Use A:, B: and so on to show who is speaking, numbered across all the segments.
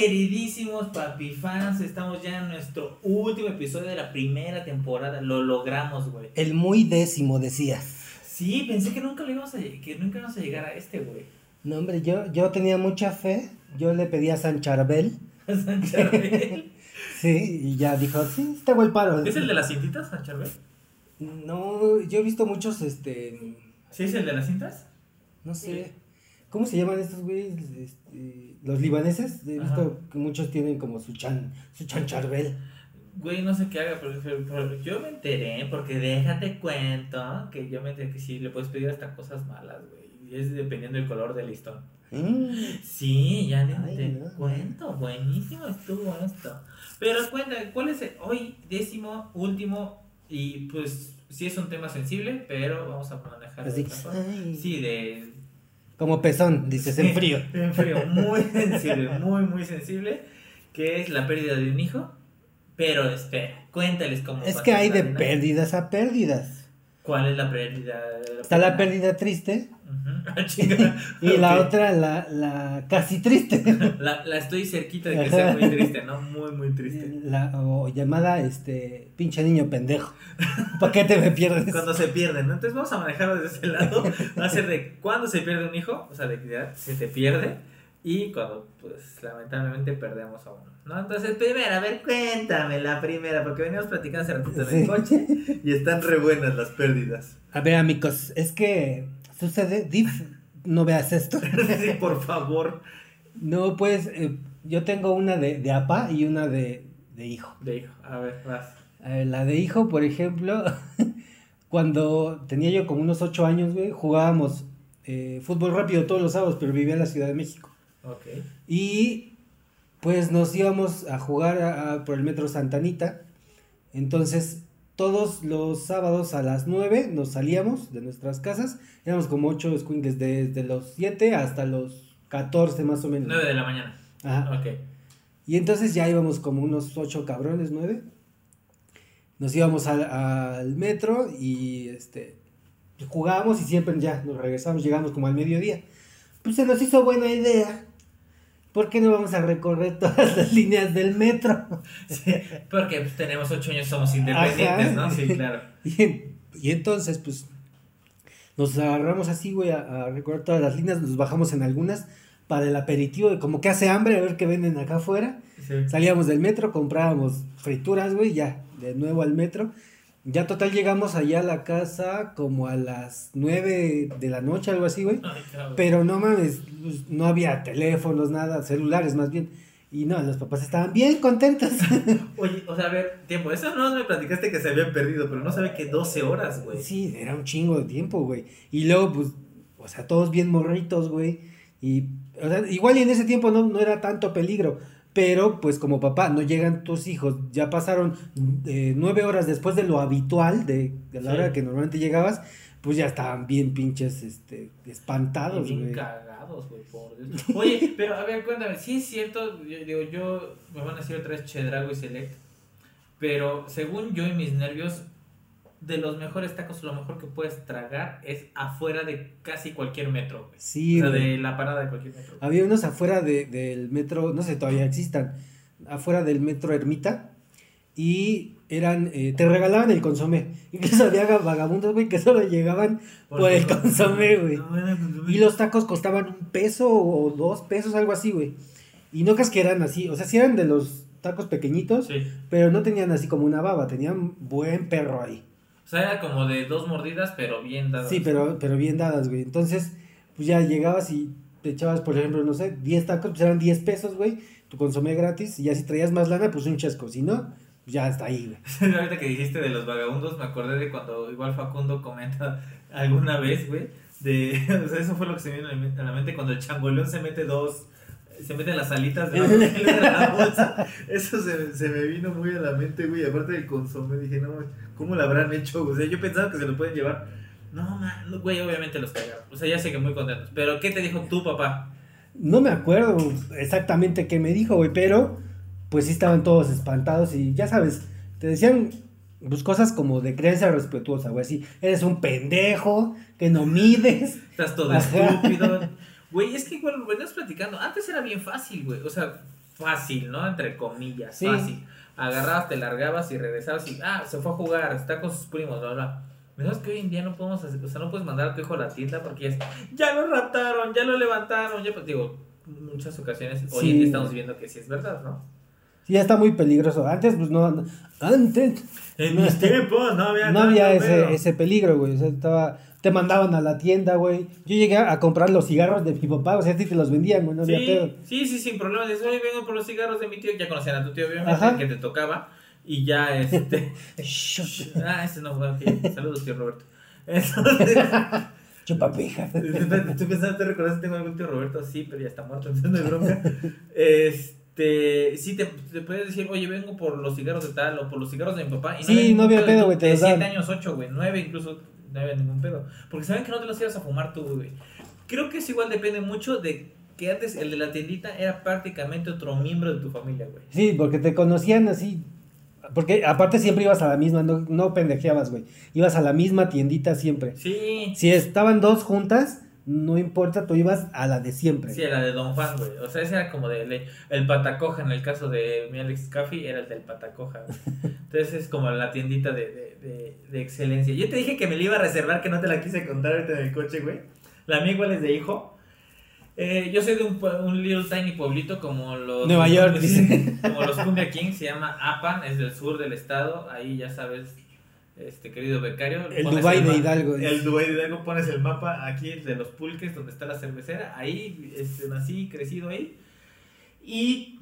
A: queridísimos papi fans, estamos ya en nuestro último episodio de la primera temporada. Lo logramos, güey.
B: El muy décimo, decías.
A: Sí, pensé que nunca, le íbamos a, que nunca íbamos a llegar a este, güey.
B: No, hombre, yo, yo tenía mucha fe. Yo le pedí a San Charbel.
A: A San Charbel.
B: sí, y ya dijo, sí, está el paro.
A: ¿Es el de las cintitas, San Charbel?
B: No, yo he visto muchos, este...
A: ¿Sí es el de las cintas?
B: No sé. ¿Cómo se llaman estos güeyes? Este, los libaneses. He visto que muchos tienen como su chan, su chan charbel.
A: Güey, no sé qué haga, pero, pero, yo me enteré, porque déjate cuento, que yo me enteré que sí, le puedes pedir hasta cosas malas, güey. Y es dependiendo del color del listón. Mm. Sí, ya te cuento, buenísimo estuvo esto. Pero cuenta, ¿cuál es el, hoy décimo, último, y pues sí es un tema sensible, pero vamos a manejar. Así, sí, de
B: como pezón, dices, en frío.
A: En frío, muy sensible, muy, muy sensible, que es la pérdida de un hijo. Pero espera, cuéntales cómo.
B: Es que hay de pérdidas a pérdidas.
A: ¿Cuál es la pérdida?
B: Está la pérdida triste. Ah, y la otra, la, la casi triste.
A: La, la estoy cerquita de que sea muy triste, ¿no? Muy, muy triste.
B: La, o llamada, este, pinche niño pendejo. ¿Para qué te me pierdes?
A: Cuando se pierden, ¿no? Entonces vamos a manejarlo desde ese lado. Va a ser de cuando se pierde un hijo, o sea, de que se te pierde. Y cuando, pues, lamentablemente perdemos a uno, ¿no? Entonces, primera, a ver, cuéntame la primera, porque veníamos platicando hace ratito en el coche y están re buenas las pérdidas.
B: A ver, amigos, es que sucede, no veas esto.
A: sí, por favor.
B: No, pues, eh, yo tengo una de, de apa y una de, de hijo.
A: De hijo, a ver, vas.
B: la de hijo, por ejemplo, cuando tenía yo como unos ocho años, güey, jugábamos eh, fútbol rápido todos los sábados, pero vivía en la Ciudad de México.
A: Ok.
B: Y pues nos íbamos a jugar por el metro Santanita. Entonces, todos los sábados a las 9 nos salíamos de nuestras casas. Éramos como 8 squinkles desde los 7 hasta los 14 más o menos.
A: 9 de la mañana.
B: Ajá.
A: Ok.
B: Y entonces ya íbamos como unos 8 cabrones, 9. Nos íbamos al, metro y este jugábamos y siempre ya nos regresamos, llegamos como al mediodía. Pues se nos hizo buena idea ¿Por qué no vamos a recorrer todas las líneas del metro?
A: Sí, porque pues, tenemos ocho años, somos independientes, ¿no? Sí, claro.
B: Y, entonces, pues, nos agarramos así, güey, a, recorrer todas las líneas, nos bajamos en algunas para el aperitivo, de como que hace hambre, a ver qué venden acá afuera. Salíamos del metro, comprábamos frituras, güey, ya, de nuevo al metro. Ya total llegamos allá a la casa como a las 9 de la noche, algo así, güey. Pero no mames, pues, no había teléfonos, nada, celulares más bien. Y no, los papás estaban bien contentos.
A: Oye, o sea, a ver, tiempo, eso no me platicaste que se habían perdido, pero no sabe que 12 horas, güey.
B: Sí, era un chingo de tiempo, güey. Y luego, pues, o sea, todos bien morritos, güey. Y, o sea, igual y en ese tiempo no, no era tanto peligro. Pero, pues como papá, no llegan tus hijos, ya pasaron eh, nueve horas después de lo habitual, de, la hora que normalmente llegabas, pues ya estaban bien pinches, este, espantados,
A: güey. cagados, güey, por Dios. Oye, pero a ver, cuéntame, sí es cierto, digo, yo, me van a decir otra vez Chedrago y Select, pero según yo y mis nervios, de los mejores tacos, lo mejor que puedes tragar es afuera de casi cualquier metro.
B: Sí.
A: O sea, de la parada de cualquier metro.
B: Había unos afuera de, del metro, no sé, todavía existan, afuera del metro Ermita. Y eran, eh, te regalaban el consomé. Incluso había vagabundos, güey, que solo llegaban por, el consomé, güey. y los tacos costaban un peso o dos pesos, algo así, güey. Y no crees que eran así, o sea, sí eran de los tacos pequeñitos, pero no tenían así como una baba, tenían buen perro ahí.
A: O sea, era como de dos mordidas, pero bien dadas.
B: Sí, pero, pero bien dadas, güey. Entonces, pues ya llegabas y te echabas, por ejemplo, no sé, 10 tacos, pues eran 10 pesos, güey. Tu consomé gratis. Y ya si traías más lana, pues un chesco. Si no, pues ya está ahí,
A: güey. Ahorita que dijiste de los vagabundos, me acordé de cuando igual Facundo comenta alguna vez, güey. De, o sea, eso fue lo que se me vino a la mente cuando el changoleón se mete dos se meten las alitas de la bolsa. Eso se, se, me vino muy a la mente, güey. Aparte del consomé, dije, no, ¿cómo lo habrán hecho? O sea, yo pensaba que se lo pueden llevar. No, man, güey, obviamente los cagaron. O sea, ya sé que muy contentos. Pero, ¿qué te dijo tu papá?
B: No me acuerdo exactamente qué me dijo, güey, pero pues sí estaban todos espantados y ya sabes, te decían pues cosas como de creencia respetuosa, güey, así, eres un pendejo, que no mides.
A: Estás todo estúpido. Güey, es que igual venías platicando. Antes era bien fácil, güey. O sea, fácil, ¿no? Entre comillas, fácil. Agarrabas, te largabas y regresabas y, ah, se fue a jugar, está con sus primos, bla, bla. Pero es que hoy en día no podemos hacer, o sea, no puedes mandar a tu hijo a la tienda porque es, ya lo raptaron, ya lo levantaron, ya, pues digo, muchas ocasiones hoy en día estamos viendo que sí es verdad, ¿no?
B: Sí, ya está muy peligroso. Antes, pues no, antes.
A: En mis tiempos no había,
B: no había ese, ese peligro, güey. O sea, estaba te mandaban a la tienda, güey. Yo llegué a comprar los cigarros de mi papá, o sea, a ti te los vendían, güey, no
A: sí,
B: había pedo.
A: Sí, sí, sin problema. Dices, oye, vengo por los cigarros de mi tío. Ya conocían a tu tío, obviamente, que te tocaba. Y ya, este. ah, ese no fue. Okay. Saludos, tío Roberto. Entonces.
B: Chupapeja.
A: Tú pensaste, te recordaste, tengo algún tío Roberto, sí, pero ya está muerto, entonces no hay bronca. Este, sí, te, te, puedes decir, oye, vengo por los cigarros de tal o por los cigarros de mi papá.
B: Y sí, no había pedo, güey.
A: De 7 años, 8, güey, 9 incluso no había ningún pedo. Porque saben que no te los ibas a fumar tú, güey. Creo que eso igual depende mucho de que antes el de la tiendita era prácticamente otro miembro de tu familia, güey.
B: Sí, porque te conocían así. Porque aparte siempre ibas a la misma, no, no pendejeabas, güey. Ibas a la misma tiendita siempre.
A: Sí.
B: Si estaban dos juntas, no importa, tú ibas a la de siempre.
A: Sí, a la de Don Juan, güey. O sea, ese era como de el patacoja en el caso de mi Alex Café, era el del patacoja. Entonces es como la tiendita de, de, de, excelencia. Yo te dije que me la iba a reservar, que no te la quise contar ahorita en el coche, güey. La mía igual es de hijo. Eh, yo soy de un, un, little tiny pueblito como los...
B: Nueva York.
A: Como los Cumbia Kings, se llama Apan, es del sur del estado. Ahí ya sabes, este querido becario.
B: El Dubai de Hidalgo.
A: El Dubai de Hidalgo, pones el mapa aquí de los pulques donde está la cervecera. Ahí este, nací, crecido ahí. Y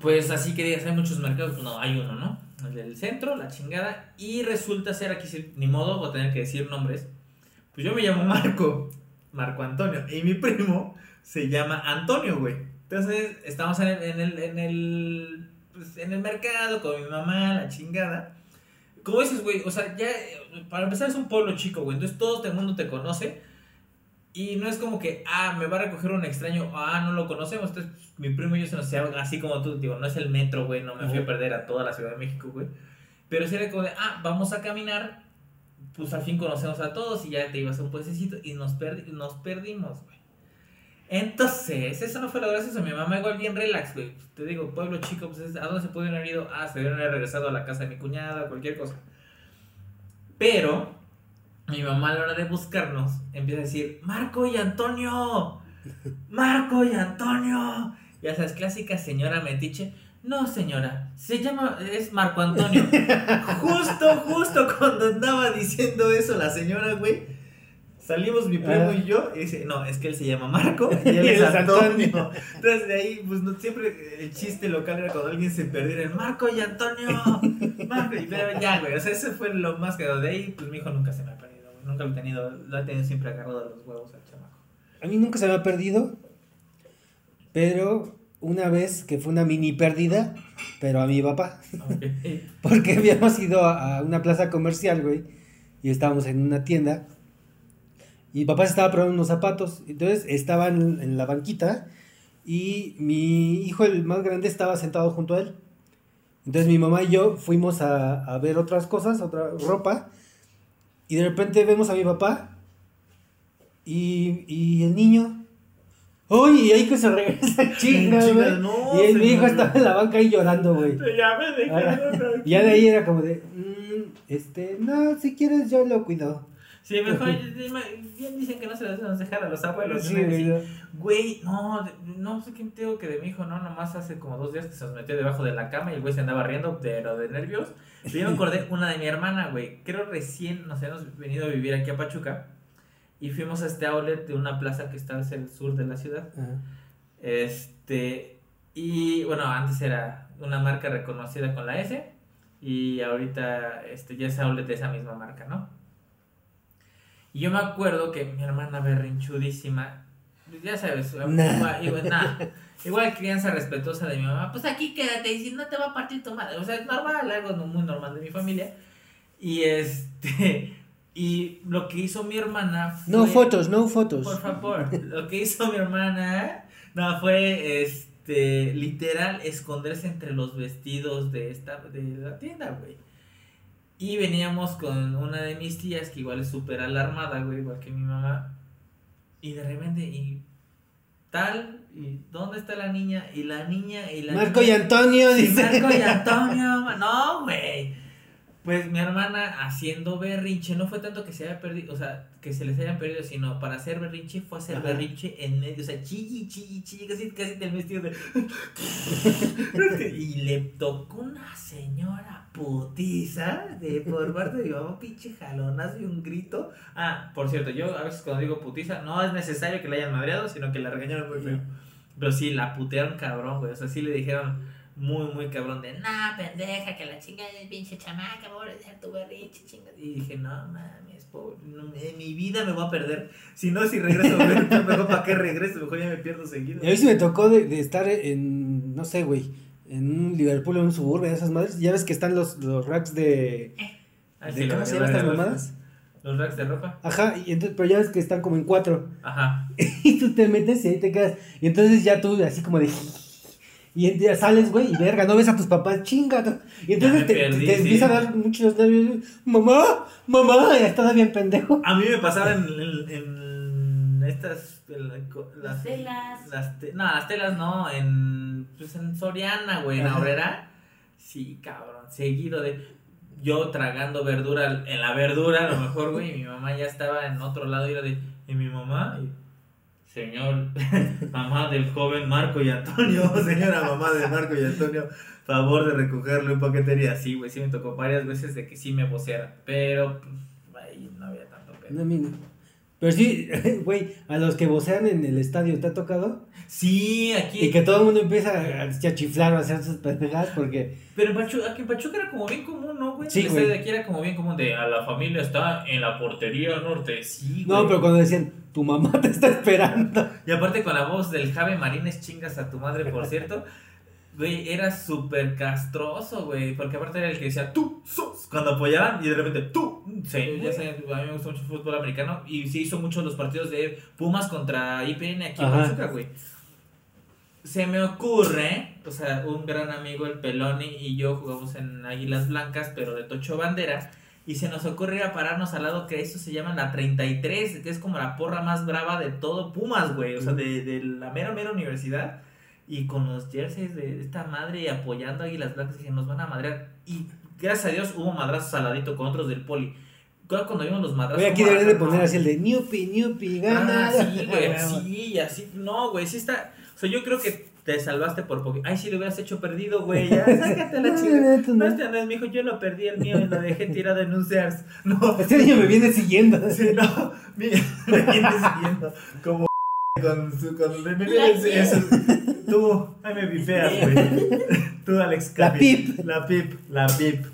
A: pues así que digas, hay muchos mercados. No, hay uno, ¿no? El del centro, la chingada. Y resulta ser aquí, ni modo, voy a tener que decir nombres. Pues yo me llamo Marco, Marco Antonio. Y mi primo se llama Antonio, güey. Entonces estamos en el, en el, en el, pues, en el mercado con mi mamá, la chingada como dices, güey, o sea, ya, para empezar es un pueblo chico, güey, entonces todo el mundo te conoce. Y no es como que, ah, me va a recoger un extraño, ah, no lo conocemos. Entonces, mi primo y yo se nos hacían así como tú, digo, no es el metro, güey, no me fui a perder a toda la Ciudad de México, güey. Pero era como de, ah, vamos a caminar, pues al fin conocemos a todos y ya te ibas a un puestecito y nos, nos perdimos, güey. Entonces, eso no fue lo gracias a mi mamá, igual bien relax, güey. Te digo, pueblo chico, pues ¿a dónde se pudieron haber ido? Ah, se debieron haber regresado a la casa de mi cuñada, cualquier cosa. Pero, mi mamá a la hora de buscarnos empieza a decir, Marco y Antonio, Marco y Antonio. Ya sabes, clásica señora metiche. No, señora, se llama, es Marco Antonio. justo, justo cuando andaba diciendo eso la señora, güey Salimos mi primo y yo y dice, no, es que él se llama Marco y él es Antonio. Entonces de ahí, pues no, siempre el chiste local era cuando alguien se perdiera, el Marco y Antonio, Marco, y pero ya, güey, o sea, ese fue lo más que de ahí, pues mi hijo nunca se me ha perdido, nunca lo he tenido, lo he tenido siempre agarrado de los huevos al chamaco.
B: A mí nunca se me ha perdido, pero una vez que fue una mini pérdida, pero a mi papá. Porque habíamos ido a una plaza comercial, güey, y estábamos en una tienda mi papá se estaba probando unos zapatos, entonces estaba en, la banquita y mi hijo, el más grande, estaba sentado junto a él. Entonces mi mamá y yo fuimos a, ver otras cosas, otra ropa, y de repente vemos a mi papá y, y el niño. ¡Uy! Y ahí que se regresa chinga, güey. y mi hijo estaba en la banca ahí llorando, güey.
A: Ya me
B: Y ya de ahí era como de, mm, este, no, si quieres yo lo cuido.
A: Sí, mejor, bien dicen que no se debemos dejar a los abuelos. Sí, güey, no, no sé quién tengo que de mi hijo, no, nomás hace como dos días que se nos metió debajo de la cama y el güey se andaba riendo, pero de nervios. Yo me acordé una de mi hermana, güey, creo recién nos hemos venido a vivir aquí a Pachuca y fuimos a este outlet de una plaza que está hacia el sur de la ciudad. Este, y bueno, antes era una marca reconocida con la S y ahorita este, ya es outlet de esa misma marca, ¿no? Y yo me acuerdo que mi hermana berrinchudísima, pues ya sabes, igual, crianza respetuosa de mi mamá, pues aquí quédate y si no te va a partir tu madre. O sea, es normal, algo muy normal de mi familia. Y este. Y lo que hizo mi hermana
B: fue, No fotos, no fotos.
A: Por favor. lo que hizo mi hermana. No, fue este. Literal, esconderse entre los vestidos de esta. de la tienda, güey. Y veníamos con una de mis tías que igual es súper alarmada, güey, igual que mi mamá. Y de repente, y tal, y ¿dónde está la niña? Y la niña, y la
B: Marco
A: niña-
B: y Antonio, dice.
A: Marco y Antonio, no, güey. Pues mi hermana haciendo berrinche, no fue tanto que se haya perdido, o sea, que se les hayan perdido, sino para hacer berrinche fue hacer
B: Ajá.
A: berrinche en medio, o sea, chilli, chilli, chilli, casi, casi del vestido de... y le tocó una señora putiza de por parte de mi mamá, pinche jalonazo y un grito. Ah, por cierto, yo a veces cuando digo putiza, no es necesario que la hayan madreado, sino que la regañaron muy feo. Pero sí, la putearon cabrón, güey. O sea, sí le dijeron muy, muy cabrón de, nah, pendeja, que la chinga de pinche chamaca, pobre de tu berrinche, chinga. Y dije, no mames, pobre, no, en mi vida me voy a perder. Si no, si regreso, mejor para qué regreso, mejor ya me pierdo seguido.
B: Y a mí sí me tocó de, de estar en, no sé, güey, en un Liverpool o un suburbio de esas madres. Ya ves que están los, los racks de...
A: Ah,
B: ¿De
A: sí,
B: cómo se llaman estas mamadas?
A: Los racks de ropa.
B: Ajá, y entonces, pero ya ves que están como en cuatro.
A: Ajá.
B: Y tú te metes y ahí te quedas. Y entonces ya tú así como de... Y en- ya sales, güey, y verga, no ves a tus papás, chinga. Y entonces te,
A: perdí,
B: te
A: sí.
B: empieza a dar muchos nervios. Mamá, mamá, ya estás bien pendejo.
A: A mí me pasaba en, en, en estas. en la- las,
C: Las telas.
A: Las te- no, las telas no, en, pues en Soriana, güey, en
B: Ajá.
A: Obrera. Sí, cabrón, seguido de. Yo tragando verdura en la verdura, a lo mejor, güey, y mi mamá ya estaba en otro lado y era de. ¿Y mi mamá? Y, Señor, mamá del joven Marco y Antonio, señora mamá de Marco y Antonio, favor de recogerlo en paquetería. Sí, güey, sí me tocó varias veces de que sí me voceara, pero pues, ahí no había tanto pedo.
B: No, amigo. Pero sí, güey, a los que vocean en el estadio, ¿te ha tocado?
A: Sí, aquí.
B: Y que todo el mundo empieza a, chiflar o a hacer sus pendejadas porque...
A: Pero en Pachuca, aquí en Pachuca era como bien común, ¿no, güey?
B: Sí,
A: El
B: güey.
A: de aquí era como bien común de a la familia está en la portería norte. Sí, güey.
B: No, pero cuando decían, tu mamá te está esperando.
A: Y aparte con la voz del Jave Marines chingas a tu madre, por cierto. Güey, era súper castroso, güey. Porque aparte era el que decía, tú sos. Cuando apoyaban y de repente, tú. Sí, ya sé, a mí me gusta mucho el fútbol americano. Y se hizo mucho los partidos de Pumas contra IPN aquí en. Pachuca, güey. Se me ocurre, o sea, un gran amigo, el Peloni, y yo jugamos en Águilas Blancas, pero de Tocho Bandera. Y se nos ocurre ir a pararnos al lado que eso se llama la 33, que es como la porra más brava de todo Pumas, güey. O sea, de, de la mera, mera universidad. Y con los jerseys de esta madre apoyando a Águilas Blancas, que nos van a madrear. Y gracias a Dios hubo madrazos saladito con otros del poli. Cuando vimos los madrazos.
B: Güey, aquí poner así el de Newpi, Newpi, gana.
A: Ah, sí, güey, sí, así. No, güey, sí está. O sea, yo creo que te salvaste por poco. Ay, si lo hubieras hecho perdido, güey, ya, sácate la chica. No, este no es mi hijo, yo lo perdí el mío y lo dejé tirado en un Sears. No,
B: Este niño me viene siguiendo.
A: sí, no, me viene siguiendo como con su. Con, me, viene eso. Tú, ay, me vipeas, güey. Tú, Alex
B: La
A: Capi.
B: pip.
A: La pip, la pip.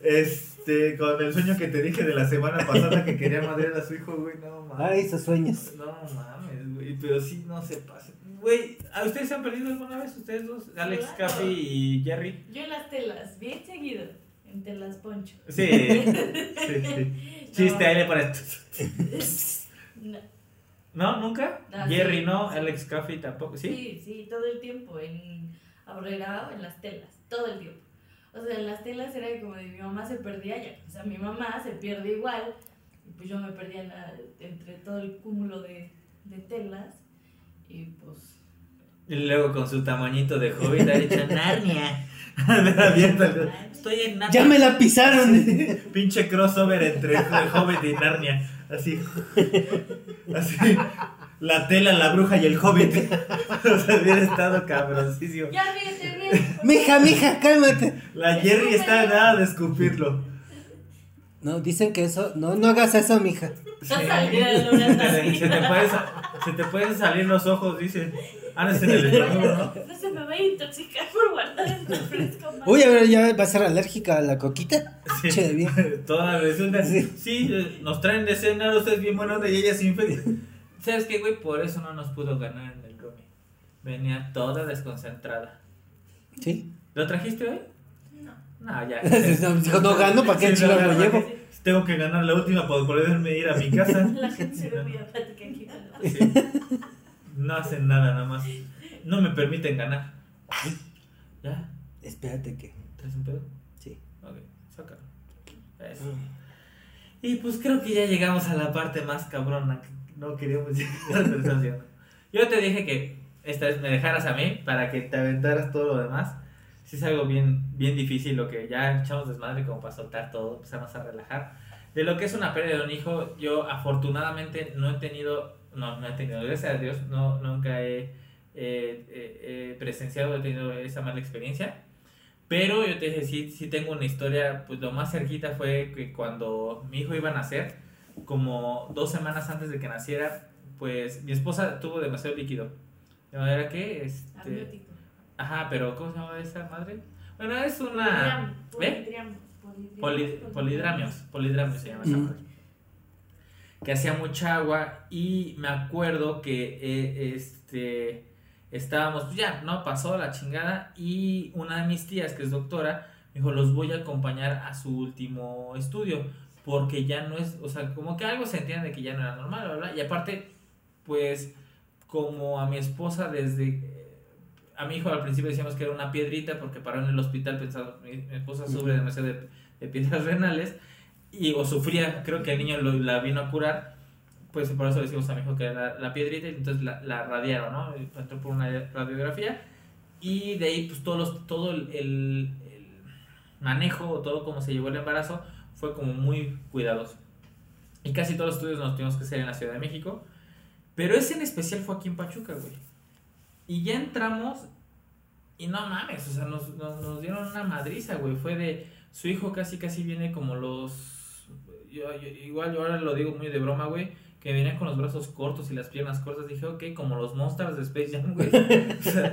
A: Este, con el sueño que te dije de la semana pasada que quería madrear a su hijo, güey, no mames.
B: Ay, esos sueños.
A: No mames, güey, pero sí no se pasen. Güey, ¿a ustedes se han perdido alguna vez ustedes dos? Alex,
C: Claro.
A: Y Jerry.
C: Yo en las telas, bien seguido. En telas poncho.
A: Sí, sí, sí. Chiste, ahí le pones.
C: No,
A: ¿No? ¿Nunca?
C: Ah,
A: Jerry
C: sí.
A: no, Alex Capi tampoco. ¿Sí?
C: Sí, sí, todo el tiempo. En Abrera o en las telas. Todo el tiempo. O sea, en las telas era como de mi mamá se perdía ya. O sea, mi mamá se pierde igual. Y pues yo me perdía en la- entre todo el cúmulo de, de telas. Y pues.
A: Y luego con su tamañito de hobbit ha hecho Narnia. Abierto el- Estoy en Narnia.
B: Ya me la pisaron.
A: Pinche crossover entre el Hobbit y Narnia. Así. Así. La tela, la bruja y el Hobbit. O sea, hubiera estado cabroncísimo.
C: Ya, fíjate bien.
B: Mija, mija, cálmate.
A: La Jerry está nada de escupirlo.
B: No, dicen que eso. No, no hagas eso, mija.
A: Se, se te pueden, se te pueden salir los ojos, dice. Ah, no es en el estómago, ¿no?
C: No se me va a intoxicar por guardar el refresco más.
B: Uy, a ver, ya va a ser alérgica a la coquita.
A: Sí.
B: Che, bien.
A: Toda resulta.
B: Sí.
A: Sí, eh, nos traen de cenar, ustedes bien buena onda y ella infecta. ¿Sabes qué, güey? Por eso no nos pudo ganar en el Rumi. Venía toda desconcentrada.
B: Sí.
A: ¿Lo trajiste hoy?
C: No.
A: No, ya.
B: Dijo, no gano, ¿para qué
A: Sí, no,
B: lo
A: no,
B: llevo?
A: Tengo que ganar la última para poderme ir a mi casa.
C: La gente se ve muy apática aquí.
A: Sí. No hacen nada, nada más. No me permiten ganar. ¿Ya?
B: Espérate que.
A: ¿Traes un pedo?
B: Sí.
A: Ok, sácalo. Eso. Y pues creo que ya llegamos a la parte más cabrona que no queríamos llegar a la conversación. Yo te dije que esta vez me dejaras a mí para que te aventaras todo lo demás. Sí es algo bien, bien difícil lo que ya echamos desmadre como para soltar todo, empezamos a relajar. De lo que es una pérdida de un hijo, yo afortunadamente no he tenido, no, no he tenido, gracias a Dios, no, nunca he presenciado, he tenido esa mala experiencia. Pero yo te dije, sí, sí tengo una historia, pues lo más cerquita fue que cuando mi hijo iba a nacer, como dos semanas antes de que naciera, pues mi esposa tuvo demasiado líquido. ¿De manera que? Este, ajá, pero ¿cómo se llama esa madre? Bueno, es una... ¿Ve? Polidramios. Polidramios se llama esa madre. Que hacía mucha agua y me acuerdo que eh, este estábamos, pues ya, ¿no? Pasó la chingada y una de mis tías, que es doctora, me dijo, los voy a acompañar a su último estudio, porque ya no es, o sea, como que algo se entiende de que ya no era normal, ¿verdad? Y aparte, pues, como a mi esposa desde... A mi hijo al principio decíamos que era una piedrita porque paró en el hospital pensando, mi, esposa sufre demasiado de, de, piedras renales y o sufría, creo que el niño lo, la vino a curar pues por eso decimos a mi hijo que era la, piedrita y entonces la, la, radiaron, ¿no? Entró por una radiografía y de ahí pues todos todo el, el, manejo, todo como se llevó el embarazo fue como muy cuidadoso. Y casi todos los estudios nos tuvimos que hacer en la Ciudad de México, pero ese en especial fue aquí en Pachuca, güey. Y ya entramos y no mames, o sea, nos, nos, dieron una madriza, güey. Fue de, su hijo casi casi viene como los... Igual yo ahora lo digo muy de broma, güey que venían con los brazos cortos y las piernas cortas. Dije, ok, como los monsters de Space Jam, güey. o sea,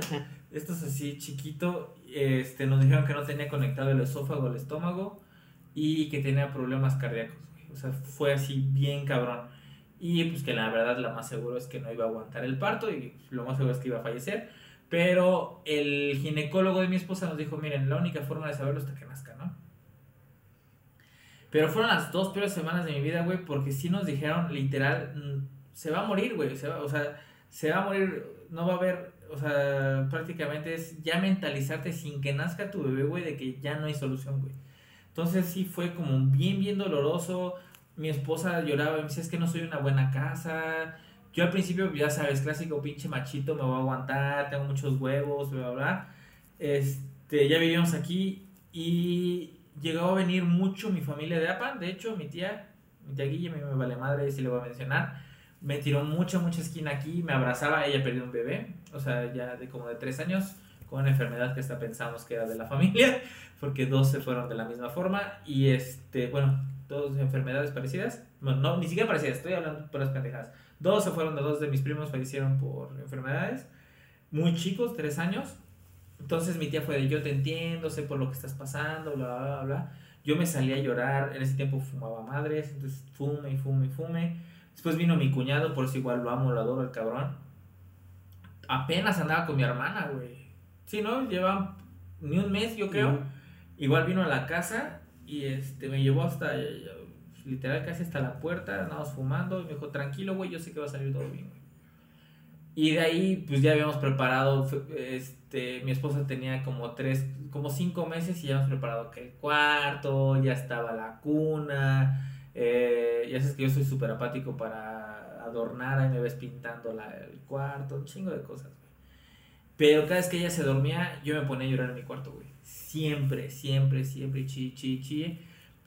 A: esto es así chiquito. Este, nos dijeron que no tenía conectado el esófago al estómago y que tenía problemas cardíacos. O sea, fue así bien cabrón. Y pues que la verdad la más seguro es que no iba a aguantar el parto y lo más seguro es que iba a fallecer. Pero el ginecólogo de mi esposa nos dijo, miren, la única forma de saberlo es que nazca, ¿no? Pero fueron las dos peores semanas de mi vida, güey, porque sí nos dijeron, literal, mm, se va a morir, güey. o sea, se va a morir, no va a haber, o sea, prácticamente es ya mentalizarte sin que nazca tu bebé, güey, de que ya no hay solución, güey. Entonces sí fue como bien, bien doloroso. Mi esposa lloraba y me decía, es que no soy una buena casa. Yo al principio, ya sabes, clásico pinche machito, me voy a aguantar, tengo muchos huevos, bla, bla, bla. Este, ya vivimos aquí y llegó a venir mucho mi familia de APA, de hecho mi tía, mi tía Guille, me, vale madre, si le voy a mencionar, me tiró mucha, mucha esquina aquí, me abrazaba, ella perdió un bebé, o sea, ya de como de tres años, con una enfermedad que hasta pensamos que era de la familia, porque dos se fueron de la misma forma, y este, bueno, dos enfermedades parecidas, bueno, no, ni siquiera parecidas, estoy hablando por las pendejadas, dos se fueron dos de mis primos, fallecieron por enfermedades, muy chicos, tres años, entonces mi tía fue de yo te entiendo, sé por lo que estás pasando, bla, bla, bla. Yo me salí a llorar, en ese tiempo fumaba madres, entonces fume y fume y fume. Después vino mi cuñado, por eso igual lo amo, lo adoro, el cabrón. Apenas andaba con mi hermana, güey. Sí, ¿no? Lleva ni un mes, yo creo. Igual vino a la casa y este me llevó hasta, literal, casi hasta la puerta, andábamos fumando. Y me dijo, tranquilo, güey, yo sé que va a salir todo bien. Y de ahí, pues ya habíamos preparado, este, mi esposa tenía como tres, como cinco meses y ya habíamos preparado que el cuarto, ya estaba la cuna, eh, ya sabes que yo soy súper apático para adornar, ahí me ves pintando la, el cuarto, un chingo de cosas, güey. Pero cada vez que ella se dormía, yo me ponía a llorar en mi cuarto, güey. Siempre, siempre, siempre, chi, chi, chi.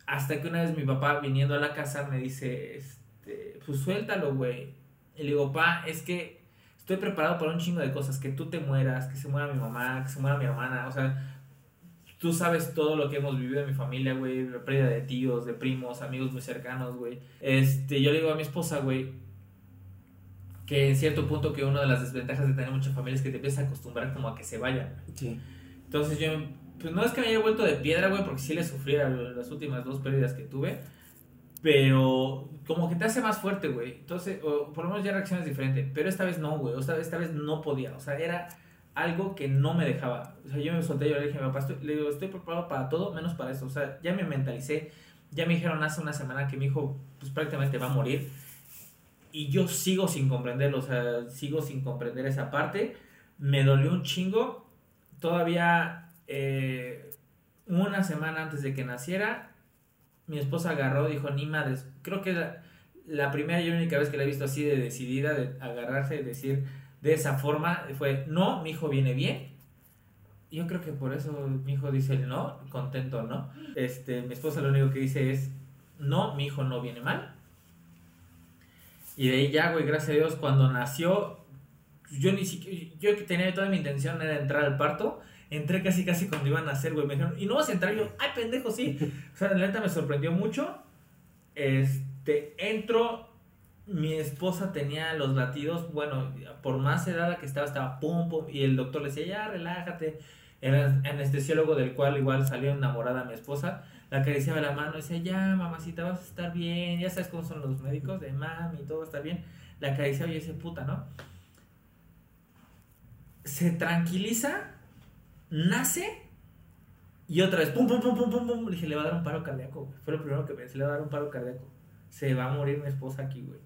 A: Hasta que una vez mi papá viniendo a la casa me dice, este, pues suéltalo, güey. Y le digo, pa, es que estoy preparado para un chingo de cosas, que tú te mueras, que se muera mi mamá, que se muera mi hermana, o sea, tú sabes todo lo que hemos vivido en mi familia, güey, la pérdida de tíos, de primos, amigos muy cercanos, güey. Este, yo le digo a mi esposa, güey, que en cierto punto que una de las desventajas de tener mucha familia es que te empiezas a acostumbrar como a que se vayan. Sí. Entonces yo, pues no es que me haya vuelto de piedra, güey, porque sí le sufrí a las últimas dos pérdidas que tuve, pero como que te hace más fuerte, güey. Entonces, o por lo menos ya reaccionas diferente. Pero esta vez no, güey. O sea, esta vez no podía. O sea, era algo que no me dejaba. O sea, yo me solté, yo le dije a mi papá, le digo, estoy preparado para todo menos para eso. O sea, ya me mentalicé. Ya me dijeron hace una semana que mi hijo, pues prácticamente va a morir. Y yo sigo sin comprenderlo. O sea, sigo sin comprender esa parte. Me dolió un chingo. Todavía eh, una semana antes de que naciera, mi esposa agarró, dijo, ni madres. Creo que la, primera y única vez que la he visto así de decidida, de agarrarse y decir, de esa forma. Fue, no, mi hijo viene bien. Yo creo que por eso mi hijo dice no, contento no. Este, mi esposa lo único que dice es, no, mi hijo no viene mal. Y de ahí ya, güey, gracias a Dios, cuando nació, yo ni siquiera, yo tenía toda mi intención era entrar al parto, entré casi casi cuando iban a nacer, güey, me dijeron, ¿y no vas a entrar? Yo, ay, pendejo, sí. O sea, la neta me sorprendió mucho. Este, entro, mi esposa tenía los latidos, bueno, por más edad que estaba, estaba pum, pum, y el doctor le decía, ya, relájate. El anestesiólogo del cual igual salió enamorada mi esposa, la acariciaba la mano y decía, ya, mamacita, vas a estar bien, ya sabes cómo son los médicos, de mami, todo está bien. La acariciaba y yo decía, puta, ¿no? Se tranquiliza, nace y otra vez, pum, pum, pum, pum, pum, pum. Le dije, le va a dar un paro cardíaco, Fue lo primero que pensé, le va a dar un paro cardíaco. Se va a morir mi esposa aquí, güey.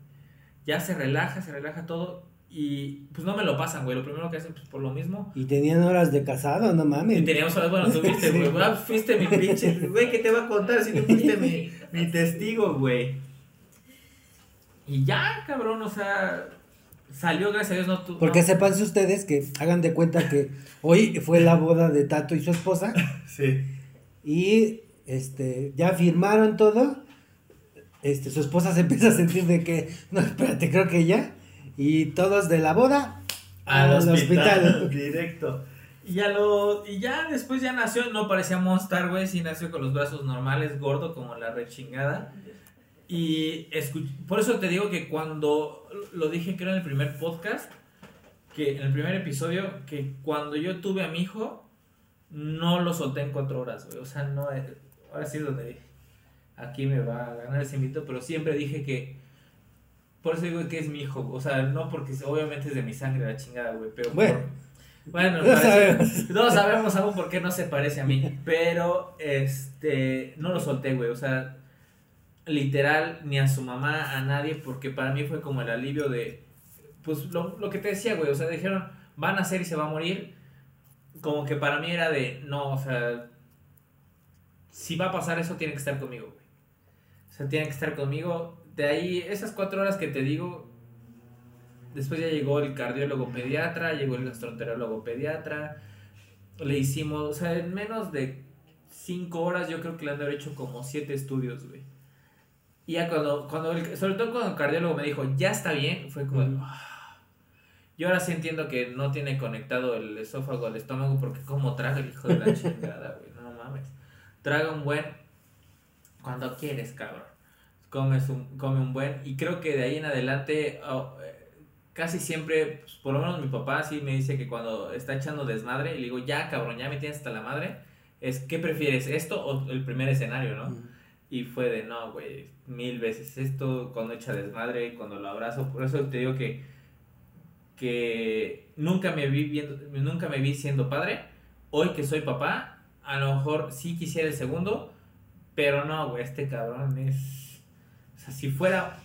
A: Ya se relaja, se relaja todo. Y pues no me lo pasan, güey. Lo primero que hacen, pues por lo mismo.
B: Y tenían horas de casado, no mames.
A: Y teníamos horas, bueno, tú viste, güey. fuiste mi pinche, güey, ¿qué te va a contar si tú fuiste mi, mi testigo, güey? Y ya, cabrón, o sea, salió, gracias a Dios, no tú.
B: Porque sepan ustedes que hagan de cuenta que hoy fue la boda de Tato y su esposa.
A: sí.
B: Y este, ya firmaron todo. Este, su esposa se empieza a sentir de que, no, espérate, creo que ya. Y todos de la boda
A: al, hospital, Directo. Y ya lo, y ya después ya nació, no parecía Monster, güey, sí nació con los brazos normales, gordo como la rechingada. Y por eso te digo que cuando lo dije que era en el primer podcast, que en el primer episodio, que cuando yo tuve a mi hijo, no lo solté en cuatro horas, güey. O sea, no, eh, ahora sí es donde aquí me va a ganar ese mito, pero siempre dije que, por eso digo que es mi hijo, o sea, no porque obviamente es de mi sangre la chingada, güey, pero...
B: Bueno.
A: bueno, no sabemos. no sabemos aún por qué no se parece a mí, pero este, no lo solté, güey, o sea, literal, ni a su mamá, a nadie, porque para mí fue como el alivio de, pues lo, lo que te decía, güey, o sea, dijeron, van a hacer y se va a morir, como que para mí era de, no, o sea, si va a pasar eso, tiene que estar conmigo, güey. O sea, tiene que estar conmigo. De ahí, esas cuatro horas que te digo, después ya llegó el cardiólogo pediatra, llegó el gastroenterólogo pediatra, le hicimos, o sea, en menos de cinco horas yo creo que le han de haber hecho como siete estudios, güey. Y ya cuando, cuando sobre todo cuando el cardiólogo me dijo, ya está bien, fue como, ah". yo ahora sí entiendo que no tiene conectado el esófago al estómago porque como traga el hijo de la chingada, güey, no mames. Traga un buen cuando quieres, cabrón. Comes un, come un buen. Y creo que de ahí en adelante, oh, eh, casi siempre, pues, por lo menos mi papá sí me dice que cuando está echando desmadre, y le digo, ya cabrón, ya me tienes hasta la madre, es, ¿qué prefieres, esto o el primer escenario, no? Y fue de, no, güey, mil veces esto, cuando echa desmadre, cuando lo abrazo. Por eso te digo que, que nunca, me vi viendo, nunca me vi siendo padre. Hoy que soy papá, a lo mejor sí quisiera el segundo, pero no, güey, este cabrón es... O sea, si fuera...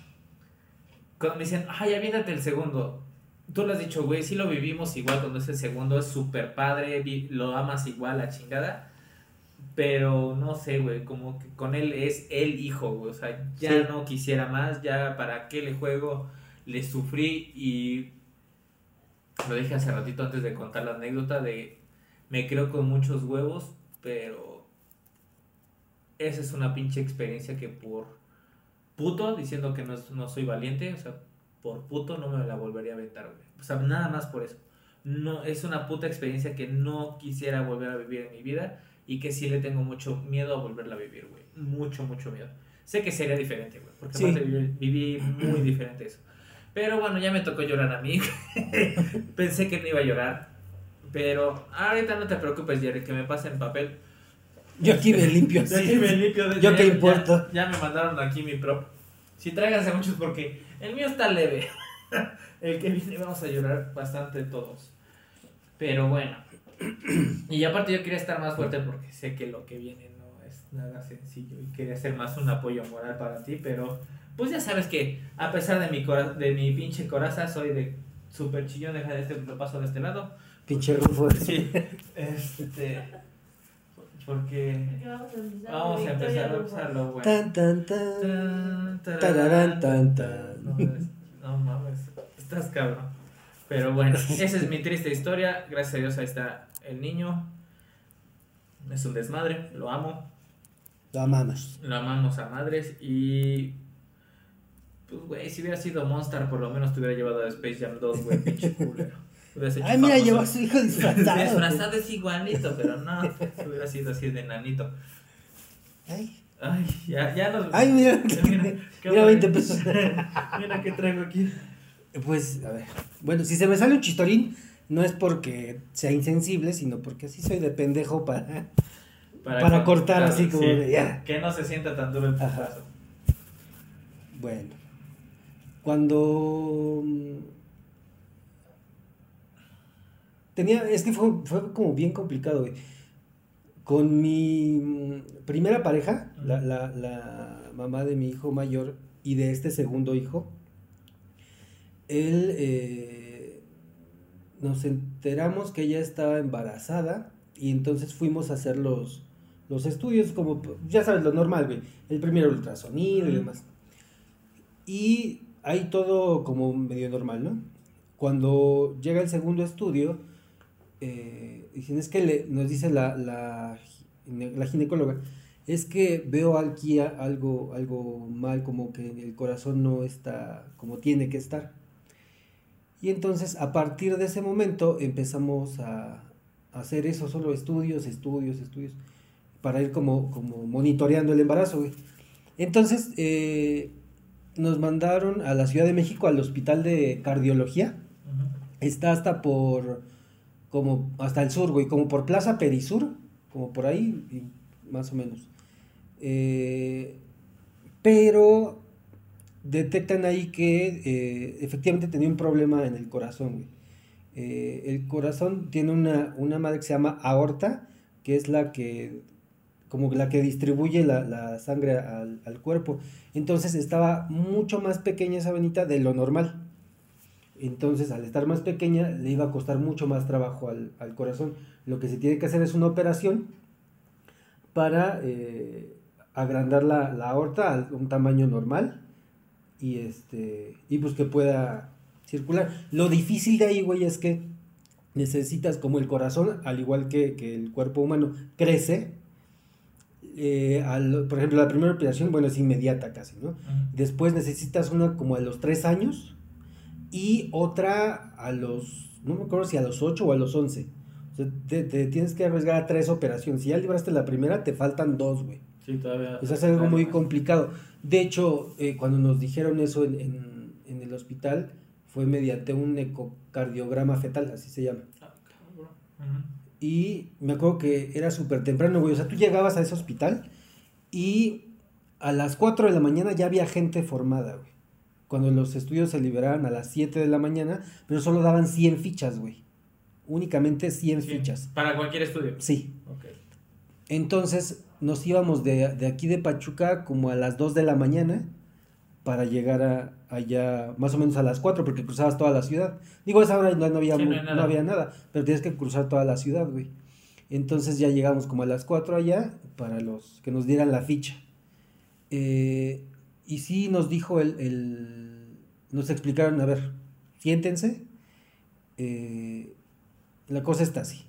A: Cuando me dicen, ay, aviéntate el segundo. Tú lo has dicho, güey, sí lo vivimos igual cuando es el segundo, es súper padre, lo amas igual, la chingada pero no sé, güey, como que con él es el hijo, güey. O sea, ya no quisiera más, ya para qué le juego, le sufrí y lo dije hace ratito antes de contar la anécdota de me creo con muchos huevos, pero esa es una pinche experiencia que por puto, diciendo que no, no soy valiente, o sea, por puto no me la volvería a aventar, güey. O sea, nada más por eso. No, es una puta experiencia que no quisiera volver a vivir en mi vida y que sí le tengo mucho miedo a volverla a vivir, güey. Mucho, mucho miedo. Sé que sería diferente, güey, porque sí. viví, muy diferente eso. Pero bueno, ya me tocó llorar a mí. Pensé que no iba a llorar. Pero ahorita no te preocupes, Jerry, que me pasen papel.
B: Yo aquí me limpio.
A: Yo aquí me limpio.
B: Yo qué importa.
A: Ya, me mandaron aquí mi prop. Sí, tráiganse muchos porque el mío está leve. el que viene vamos a llorar bastante todos. Pero bueno y aparte yo quería estar más fuerte porque sé que lo que viene no es nada sencillo y quería ser más un apoyo moral para ti, pero pues ya sabes que a pesar de mi, de mi pinche coraza soy de super chillón, deja de este, lo paso de este lado.
B: Pinche rufo.
A: Sí, este... Porque vamos a empezar, a empezar lo bueno.
B: Tan, tan, tan. tan, tan, tan.
A: No, no mames, estás cabrón. Pero bueno, esa es mi triste historia. Gracias a Dios ahí está el niño. Es un desmadre, lo amo.
B: Lo amamos.
A: Lo amamos a madres y... Pues, güey, si hubiera sido Monster, por lo menos te hubiera llevado a Space Jam 2, güey, pinche culero.
B: Ay, mira, llevó a su hijo disfrazado.
A: Disfrazado es igualito, pero no, hubiera sido así de nanito.
B: Ay,
A: Ay, ya, ya nos...
B: Ay, mira, qué mira,
A: bueno.
B: 20 pesos.
A: mira qué traigo aquí.
B: Pues, a ver. Bueno, si se me sale un chistorín, no es porque sea insensible, sino porque así soy de pendejo para. Para cortar así como de, ya.
A: Que no se sienta tan duro el putazo.
B: Bueno. Cuando. mm, Tenía. Es que fue, fue como bien complicado, güey. Con mi mm, primera pareja, la, la, la mamá de mi hijo mayor y de este segundo hijo, él. eh, nos enteramos que ella estaba embarazada y entonces fuimos a hacer los, los estudios, como ya sabes, lo normal, güey. El primer ultrasonido y demás. Y ahí todo como medio normal, ¿no? Cuando llega el segundo estudio, eh, dicen, es que le- nos dice la, la, la ginecóloga, es que veo aquí algo, algo mal, como que el corazón no está como tiene que estar. Y entonces a partir de ese momento empezamos a, a hacer eso, solo estudios, estudios, estudios, para ir como, como monitoreando el embarazo, güey. Entonces eh, nos mandaron a la Ciudad de México al Hospital de Cardiología. Está hasta por, como hasta el sur, güey, como por Plaza Perisur, como por ahí, y más o menos. Eh, pero detectan ahí que eh, efectivamente tenía un problema en el corazón. Eh, el corazón tiene una, una madre que se llama aorta, que es la que, como la que distribuye la, la sangre al, al cuerpo. Entonces estaba mucho más pequeña esa venita de lo normal. Entonces, al estar más pequeña, le iba a costar mucho más trabajo al, al corazón. Lo que se tiene que hacer es una operación para eh, agrandar la, la aorta a un tamaño normal y este y pues que pueda circular. Lo difícil de ahí, güey, es que necesitas como el corazón, al igual que, que el cuerpo humano, crece. eh, al- por ejemplo, la primera operación, bueno, es inmediata casi, ¿no? Después necesitas una como a los 3 años y otra a los, no me acuerdo si a los 8 o a los 11. O sea, te, te tienes que arriesgar a tres operaciones. Si ya libraste la primera, te faltan dos, güey.
A: Sí, todavía.
B: Es algo muy complicado. De hecho, eh, cuando nos dijeron eso en, en- en el hospital, fue mediante un ecocardiograma fetal, así se llama.
A: Ah.
B: Y me acuerdo que era súper temprano, güey. O sea, tú llegabas a ese hospital y a las 4 de la mañana ya había gente formada, güey. Cuando los estudios se liberaban a las 7 de la mañana, pero solo daban 100 fichas, güey. Únicamente 100
A: Sí,
B: fichas.
A: Para cualquier estudio.
B: Sí.
A: Ok.
B: Entonces nos íbamos de, de aquí de Pachuca como a las 2 de la mañana para llegar a, allá más o menos a las 4 porque cruzabas toda la ciudad. Digo, a esa hora no, no había,
A: Sí, no
B: había nada, pero tienes que cruzar toda la ciudad, güey. Entonces ya llegamos como a las 4 allá para los que nos dieran la ficha. Eh, y sí nos dijo el, el- Nos explicaron, a ver, siéntense. eh, la cosa está así.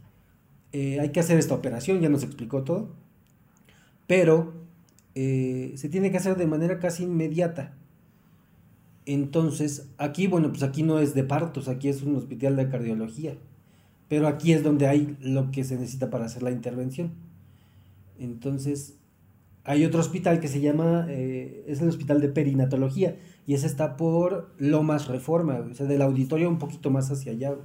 B: Eh, hay que hacer esta operación, ya nos explicó todo. Pero eh, se tiene que hacer de manera casi inmediata. Entonces, aquí, bueno, pues aquí no es de partos, aquí es un hospital de cardiología. Pero aquí es donde hay lo que se necesita para hacer la intervención. Entonces, hay otro hospital que se llama, eh, es el hospital de perinatología, y ese está por Lomas Reforma, o sea, del auditorio un poquito más hacia allá.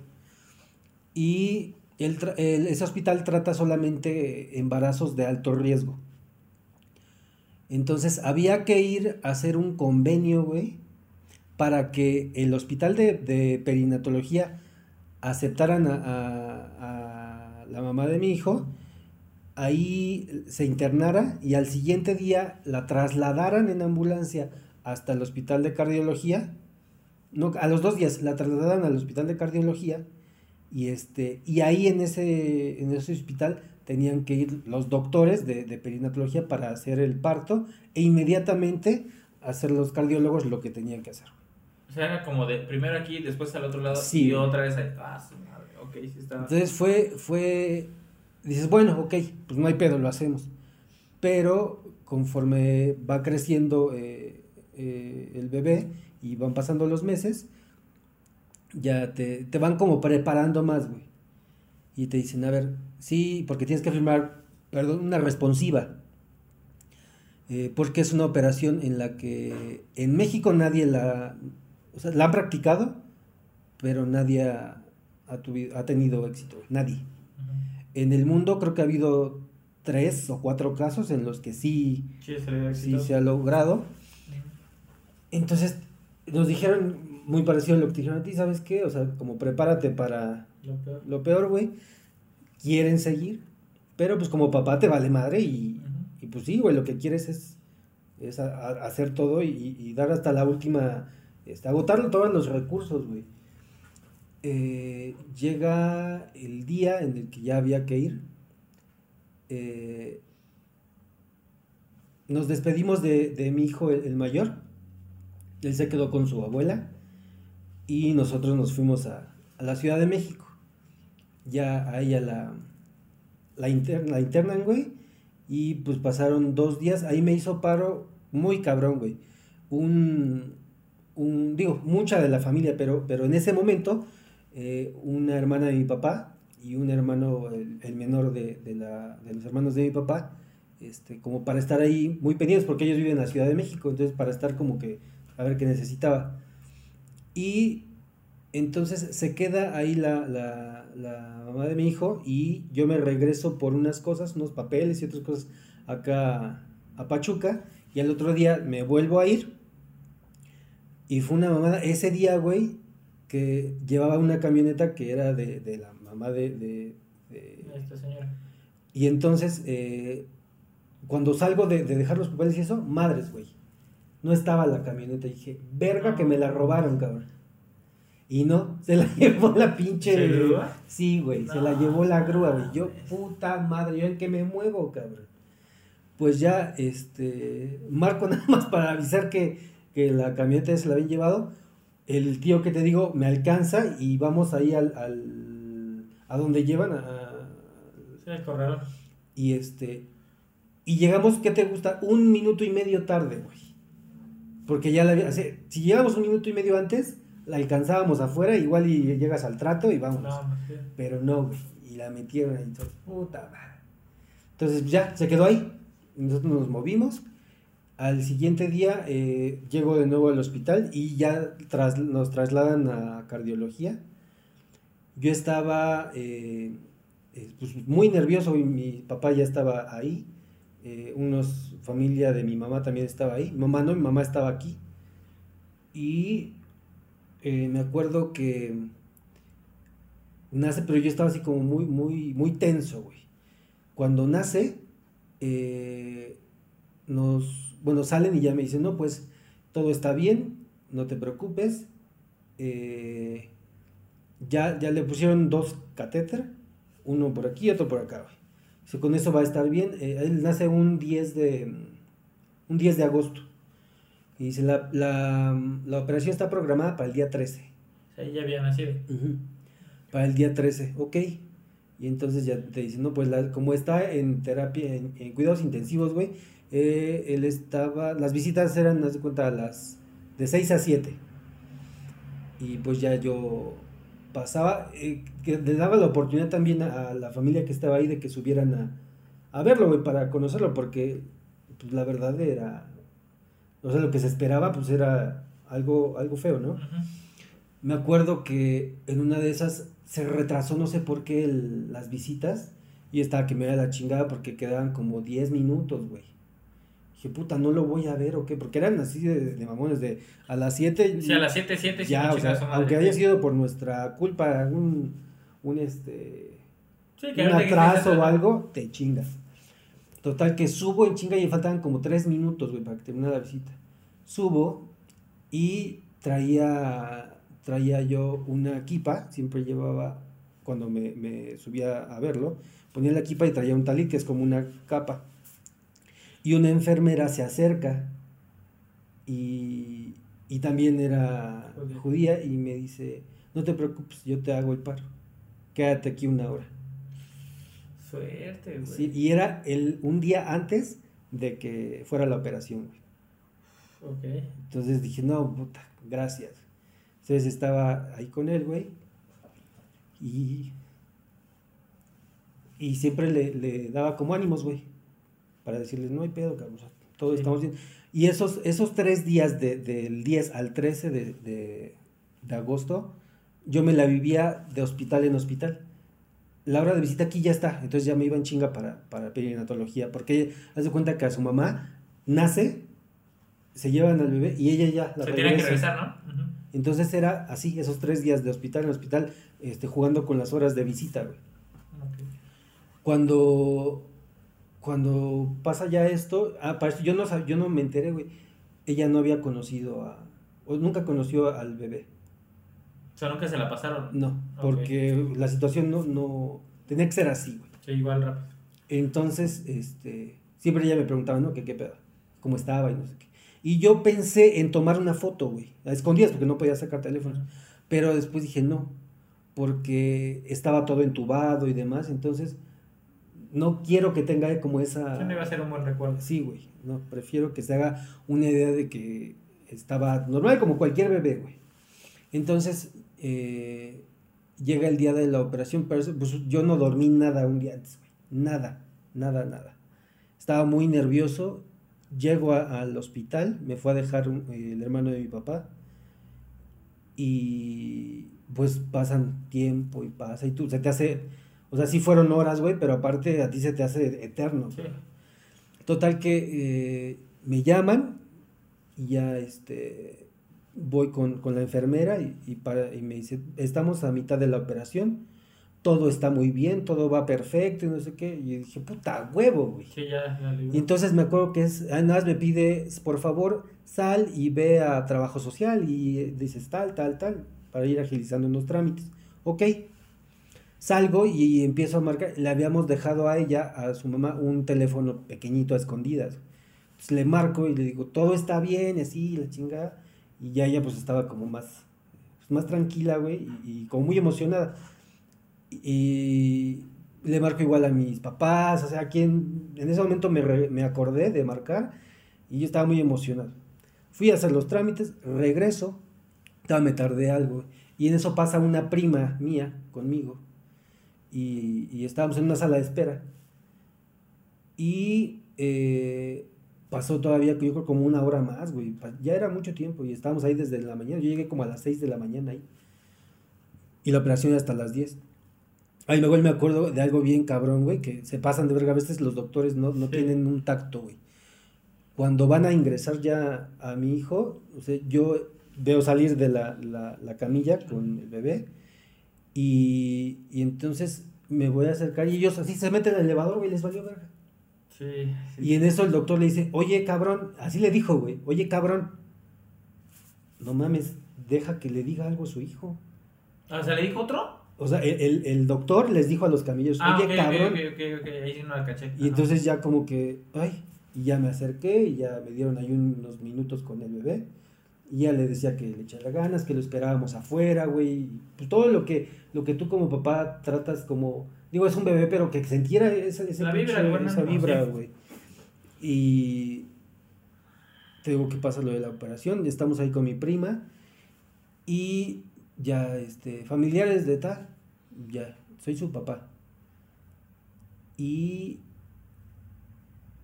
B: Y ese hospital trata solamente embarazos de alto riesgo. Entonces, había que ir a hacer un convenio, güey, para que el hospital de, de perinatología aceptaran a, a- la mamá de mi hijo, ahí se internara y al siguiente día la trasladaran en ambulancia hasta el hospital de cardiología. No, a los dos días la trasladaran al hospital de cardiología y este y ahí en ese en ese hospital tenían que ir los doctores de, de perinatología para hacer el parto e inmediatamente hacer los cardiólogos lo que tenían que hacer.
A: O sea, era como de primero aquí, después al otro lado
B: Sí.
A: y otra vez ahí. Ah, su madre. Ok, sí está.
B: Entonces fue, fue, dices, bueno, ok, pues no hay pedo, lo hacemos. Pero conforme va creciendo eh, eh, el bebé y van pasando los meses, ya te, te van como preparando más, güey. Y te dicen, a ver, sí, porque tienes que firmar, perdón, una responsiva. Eh, porque es una operación en la que en México nadie la, o sea, la han practicado, pero nadie ha, ha tuvi- ha tenido éxito, nadie. En el mundo creo que ha habido tres o cuatro casos en los que sí,
A: Sí, se
B: sí ha logrado. Entonces nos dijeron muy parecido a lo que te dijeron a ti, ¿sabes qué? O sea, como prepárate para
A: Lo peor.
B: lo peor, güey. Quieren seguir, pero pues como papá te vale madre y, y pues sí, güey, lo que quieres es, es a- a- hacer todo y, y dar hasta la última, este, agotar todos los recursos, güey. Eh, llega el día en el que ya había que ir. Eh, nos despedimos de, de mi hijo, el, el mayor. Él se quedó con su abuela y nosotros nos fuimos a, a la Ciudad de México. Ya a la, la, inter- la internan, güey. Y pues pasaron dos días. Ahí me hizo paro muy cabrón, güey. Un, un, digo, mucha de la familia, pero, pero en ese momento, eh, una hermana de mi papá y un hermano, el, el menor de, de la- de los hermanos de mi papá, este, como para estar ahí muy pendientes, porque ellos viven en la Ciudad de México, entonces para estar como que a ver qué necesitaba. Y entonces se queda ahí la, la, la mamá de mi hijo y yo me regreso por unas cosas, unos papeles y otras cosas acá a Pachuca y al otro día me vuelvo a ir y fue una mamada ese día, güey, que llevaba una camioneta que era de, de la mamá de- de- de,
A: Esta señora.
B: y entonces, eh, cuando salgo de, de dejar los papeles y eso, madres, güey. No estaba la camioneta. Y dije, verga que me la robaron, cabrón. Y no, se la llevó la pinche.
A: ¿Se grúa?
B: Sí, güey, se la llevó la grúa, güey. Yo, puta madre, yo en qué me muevo, cabrón. Pues ya, este. Marco nada más para avisar que, que la camioneta se la habían llevado. El tío que te digo me alcanza y vamos ahí al. al a donde llevan a,
A: Sí, el corredor.
B: y este. Y llegamos, ¿qué te gusta? Un minuto y medio tarde, güey. Porque ya la había. o sea, si llegamos un minuto y medio antes, la alcanzábamos afuera, igual y llegas al trato y vamos.
A: No.
B: Pero no, güey. Y la metieron ahí. todo, Puta madre. Entonces ya, se quedó ahí. Nosotros nos movimos. Al siguiente día eh, llego de nuevo al hospital y ya tras- nos trasladan a cardiología. Yo estaba eh, eh, pues, muy nervioso y mi papá ya estaba ahí. Eh, unos familia de mi mamá también estaba ahí. Mamá no, mi mamá estaba aquí. Y eh, me acuerdo que nace, pero yo estaba así como muy, muy, muy tenso, güey. Cuando nace, eh, nos, bueno, salen y ya me dicen, no, pues todo está bien, no te preocupes. eh, ya, ya le pusieron dos catéter, uno por aquí y otro por acá, güey. Con eso va a estar bien. Él nace un 10 de, un 10 de agosto. Y dice, la, la, la operación está programada para el día 13.
A: O sea, ella había nacido.
B: Para el día 13, ok. Y entonces ya te dicen, no, pues la- como está en terapia, en, en cuidados intensivos, güey, eh, él estaba, las visitas eran, haz de cuenta, las de 6 a 7. Y pues ya yo pasaba, eh, que le daba la oportunidad también a, a la familia que estaba ahí de que subieran a, a verlo, güey, para conocerlo, porque pues, la verdad era, o sea, lo que se esperaba, pues era algo, algo feo, ¿no? Me acuerdo que en una de esas se retrasó, no sé por qué, el- las visitas. Y estaba que me da la chingada porque quedaban como 10 minutos, güey. Dije, puta, no lo voy a ver o qué. Porque eran así de, de mamones, de a las 7.
A: Sí, a las 7, 7,
B: Ya, o sea, aunque haya sido por nuestra culpa, un, un este.
A: sí,
B: un atraso o algo, te chingas. Total, que subo en chinga y faltaban como tres minutos, güey, para que terminara la visita. Subo y traía, traía yo una kipa, siempre llevaba, cuando me, me subía a verlo, ponía la kipa y traía un talit, que es como una capa. Y una enfermera se acerca y, y también era judía y me dice, no te preocupes, yo te hago el paro, quédate aquí una hora.
A: Suerte, güey.
B: Sí, y era el, un día antes de que fuera la operación, güey.
A: Ok.
B: Entonces dije, no, puta, gracias. Entonces estaba ahí con él, güey. Y, y siempre le, le daba como ánimos, güey. Para decirles, no hay pedo, cabrón. o sea, todo
A: Sí.
B: estamos bien. Y esos, esos tres días, de- del 10 al 13 de, de- de agosto, yo me la vivía de hospital en hospital. La hora de visita aquí ya está. Entonces ya me iba en chinga para, para perinatología. Porque haz de cuenta que a su mamá nace, se llevan al bebé y ella ya la
A: Se tiene que
B: regresa.
A: regresar, ¿no?
B: Entonces era así, esos tres días de hospital en hospital, este, jugando con las horas de visita, güey. Cuando, cuando pasa ya esto, ah, yo no, yo no me enteré, güey. Ella no había conocido a, o nunca conoció al bebé.
A: O sea, nunca se la pasaron.
B: No, porque la situación no, no, tenía que ser así, güey.
A: Sí, igual rápido.
B: Entonces, este, siempre ella me preguntaba, ¿no? Que qué pedo, cómo estaba y no sé qué. Y yo pensé en tomar una foto, güey, a escondidas, porque no podía sacar teléfonos. Pero después dije, no, porque estaba todo entubado y demás, entonces no quiero que tenga como esa...
A: Sí, no iba a ser un buen recuerdo.
B: Sí, güey, no, prefiero que se haga una idea de que estaba normal como cualquier bebé, güey. Entonces, eh, llega el día de la operación, pero pues, yo no dormí nada un día antes, güey. Nada, nada, nada. Estaba muy nervioso. Llego a- al hospital, me fue a dejar un- eh, el hermano de mi papá. Y pues pasan tiempo y pasa y tú, se te hace, o sea, sí fueron horas, güey, pero aparte a ti se te hace eterno.
A: Sí.
B: Total que eh, me llaman y ya este voy con, con la enfermera y, y para, y me dice, estamos a mitad de la operación, todo está muy bien, todo va perfecto y no sé qué. Y dije, puta huevo, güey.
A: Sí, ya, ya le
B: Y entonces me acuerdo que es, ah, nada más me pide, por favor, sal y ve a trabajo social y eh, dices tal, tal, tal, para ir agilizando unos trámites. Ok. Salgo y empiezo a marcar, le habíamos dejado a ella, a su mamá, un teléfono pequeñito a escondidas. Entonces le marco y le digo, todo está bien, así, la chingada. Y ya ella pues estaba como más, pues, más tranquila, güey, y, y como muy emocionada. Y le marco igual a mis papás, o sea, a quien en ese momento me, me acordé de marcar y yo estaba muy emocionado. Fui a hacer los trámites, regreso, me tardé algo, y en eso pasa una prima mía conmigo, y, y estábamos en una sala de espera. Y eh, pasó todavía, yo creo, como una hora más, güey. Ya era mucho tiempo y estábamos ahí desde la mañana. Yo llegué como a las 6 de la mañana ahí. Y la operación hasta las 10. Ay, luego me acuerdo de algo bien cabrón, güey, que se pasan de verga. A veces los doctores no, no
A: Sí.
B: tienen un tacto, güey. Cuando van a ingresar ya a mi hijo, o sea, yo veo salir de la, la- la camilla con el bebé y, y entonces me voy a acercar y ellos así se meten al elevador, güey, les valió verga.
A: Sí, sí.
B: Y en eso el doctor le dice, oye cabrón, así le dijo, güey, oye cabrón, no mames, deja que le diga algo a su hijo.
A: Ah, o sea, ¿le dijo otro?
B: O sea, el, el- el doctor les dijo a los camilleros,
A: Ah,
B: oye cabrón.
A: ok, ok, ok, ahí sí no la caché.
B: Y
A: Ajá.
B: entonces ya como que, ay, y ya me acerqué y ya me dieron ahí unos minutos con el bebé. Y ya le decía que le echara ganas, que lo esperábamos afuera, güey. Pues todo lo que, lo que tú como papá tratas como, digo, es un bebé, pero que sintiera esa,
A: La vibra,
B: pinche- esa vibra,
A: sí.
B: güey. Y te digo que pasa lo de la operación, estamos ahí con mi prima y ya, este, familiares de tal, ya, soy su papá. Y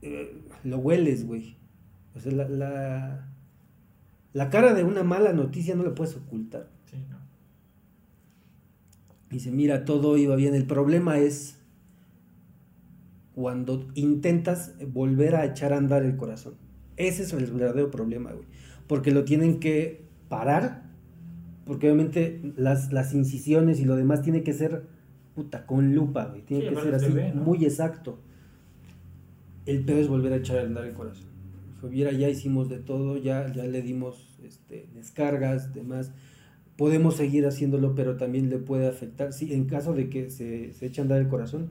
B: eh, lo hueles, güey. O sea, la, la, la cara de una mala noticia no la puedes ocultar. Dice, mira, todo iba bien. El problema es cuando intentas volver a echar a andar el corazón. Ese es el verdadero problema, güey. Porque lo tienen que parar. Porque obviamente las, las incisiones y lo demás tiene que ser, puta, con lupa, güey. Tiene
A: Sí,
B: que ser así, muy exacto. El pedo es volver a echar a andar el corazón. Dijo, mira, ya hicimos de todo, ya, ya le dimos este, descargas, demás podemos seguir haciéndolo, pero también le puede afectar. Sí, en caso de que se, se eche a andar el corazón,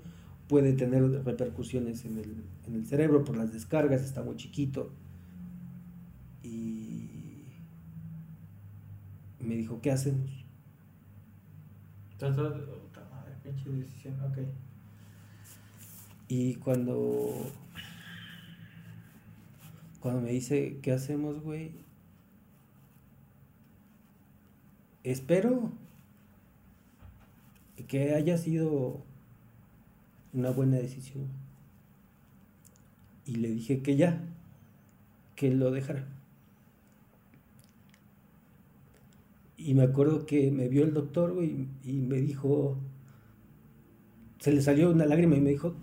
B: puede tener repercusiones en el, en el cerebro por las descargas, está muy chiquito. Y, me dijo, ¿qué hacemos?
A: Entonces, puta madre, pinche decisión, ok.
B: Y cuando. Cuando me dice, ¿qué hacemos, güey? Espero que haya sido una buena decisión. Y le dije que ya, que lo dejara. Y me acuerdo que me vio el doctor, y me dijo, se le salió una lágrima y me dijo,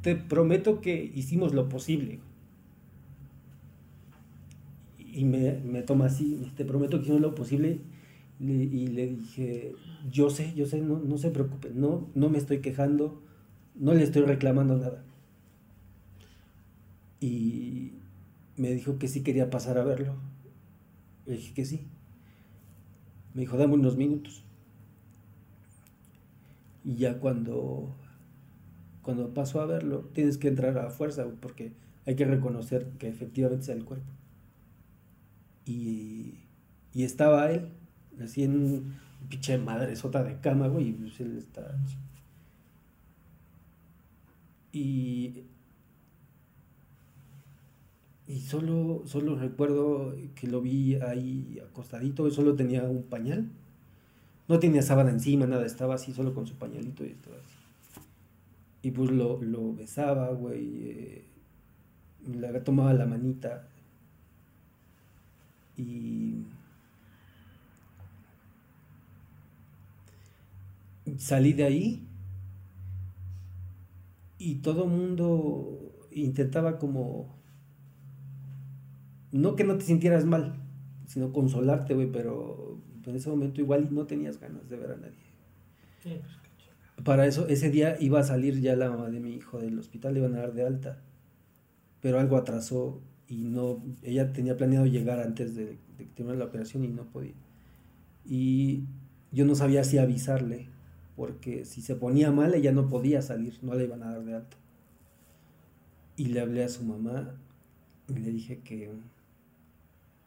B: te prometo que hicimos lo posible. Y me, me toma así, te prometo que hicimos lo posible. Y le dije, yo sé, yo sé, no, no se preocupe, no, no me estoy quejando, no le estoy reclamando nada. Y me dijo que sí quería pasar a verlo. Le dije que sí. Me dijo, dame unos minutos. Y ya cuando cuando paso a verlo, tienes que entrar a fuerza, porque hay que reconocer que efectivamente sea el cuerpo. Y, y estaba él, así en un pinche madre sota de cama, güey, y pues él está... Y, y solo, solo recuerdo que lo vi ahí acostadito, solo tenía un pañal. No tenía sábana encima, nada, estaba así solo con su pañalito y estaba así. Y pues lo, lo besaba, güey. Eh, le tomaba la manita. Y. Salí de ahí. Y todo el mundo intentaba como. No que no te sintieras mal, sino consolarte, güey, pero en ese momento igual no tenías ganas de ver a nadie. Sí, pues para eso, ese día iba a salir ya la mamá de mi hijo del hospital, le iban a dar de alta, pero algo atrasó y no, ella tenía planeado llegar antes de, de terminar la operación y no podía. Y yo no sabía si avisarle, porque si se ponía mal ella no podía salir, no le iban a dar de alta. Y le hablé a su mamá y le dije que,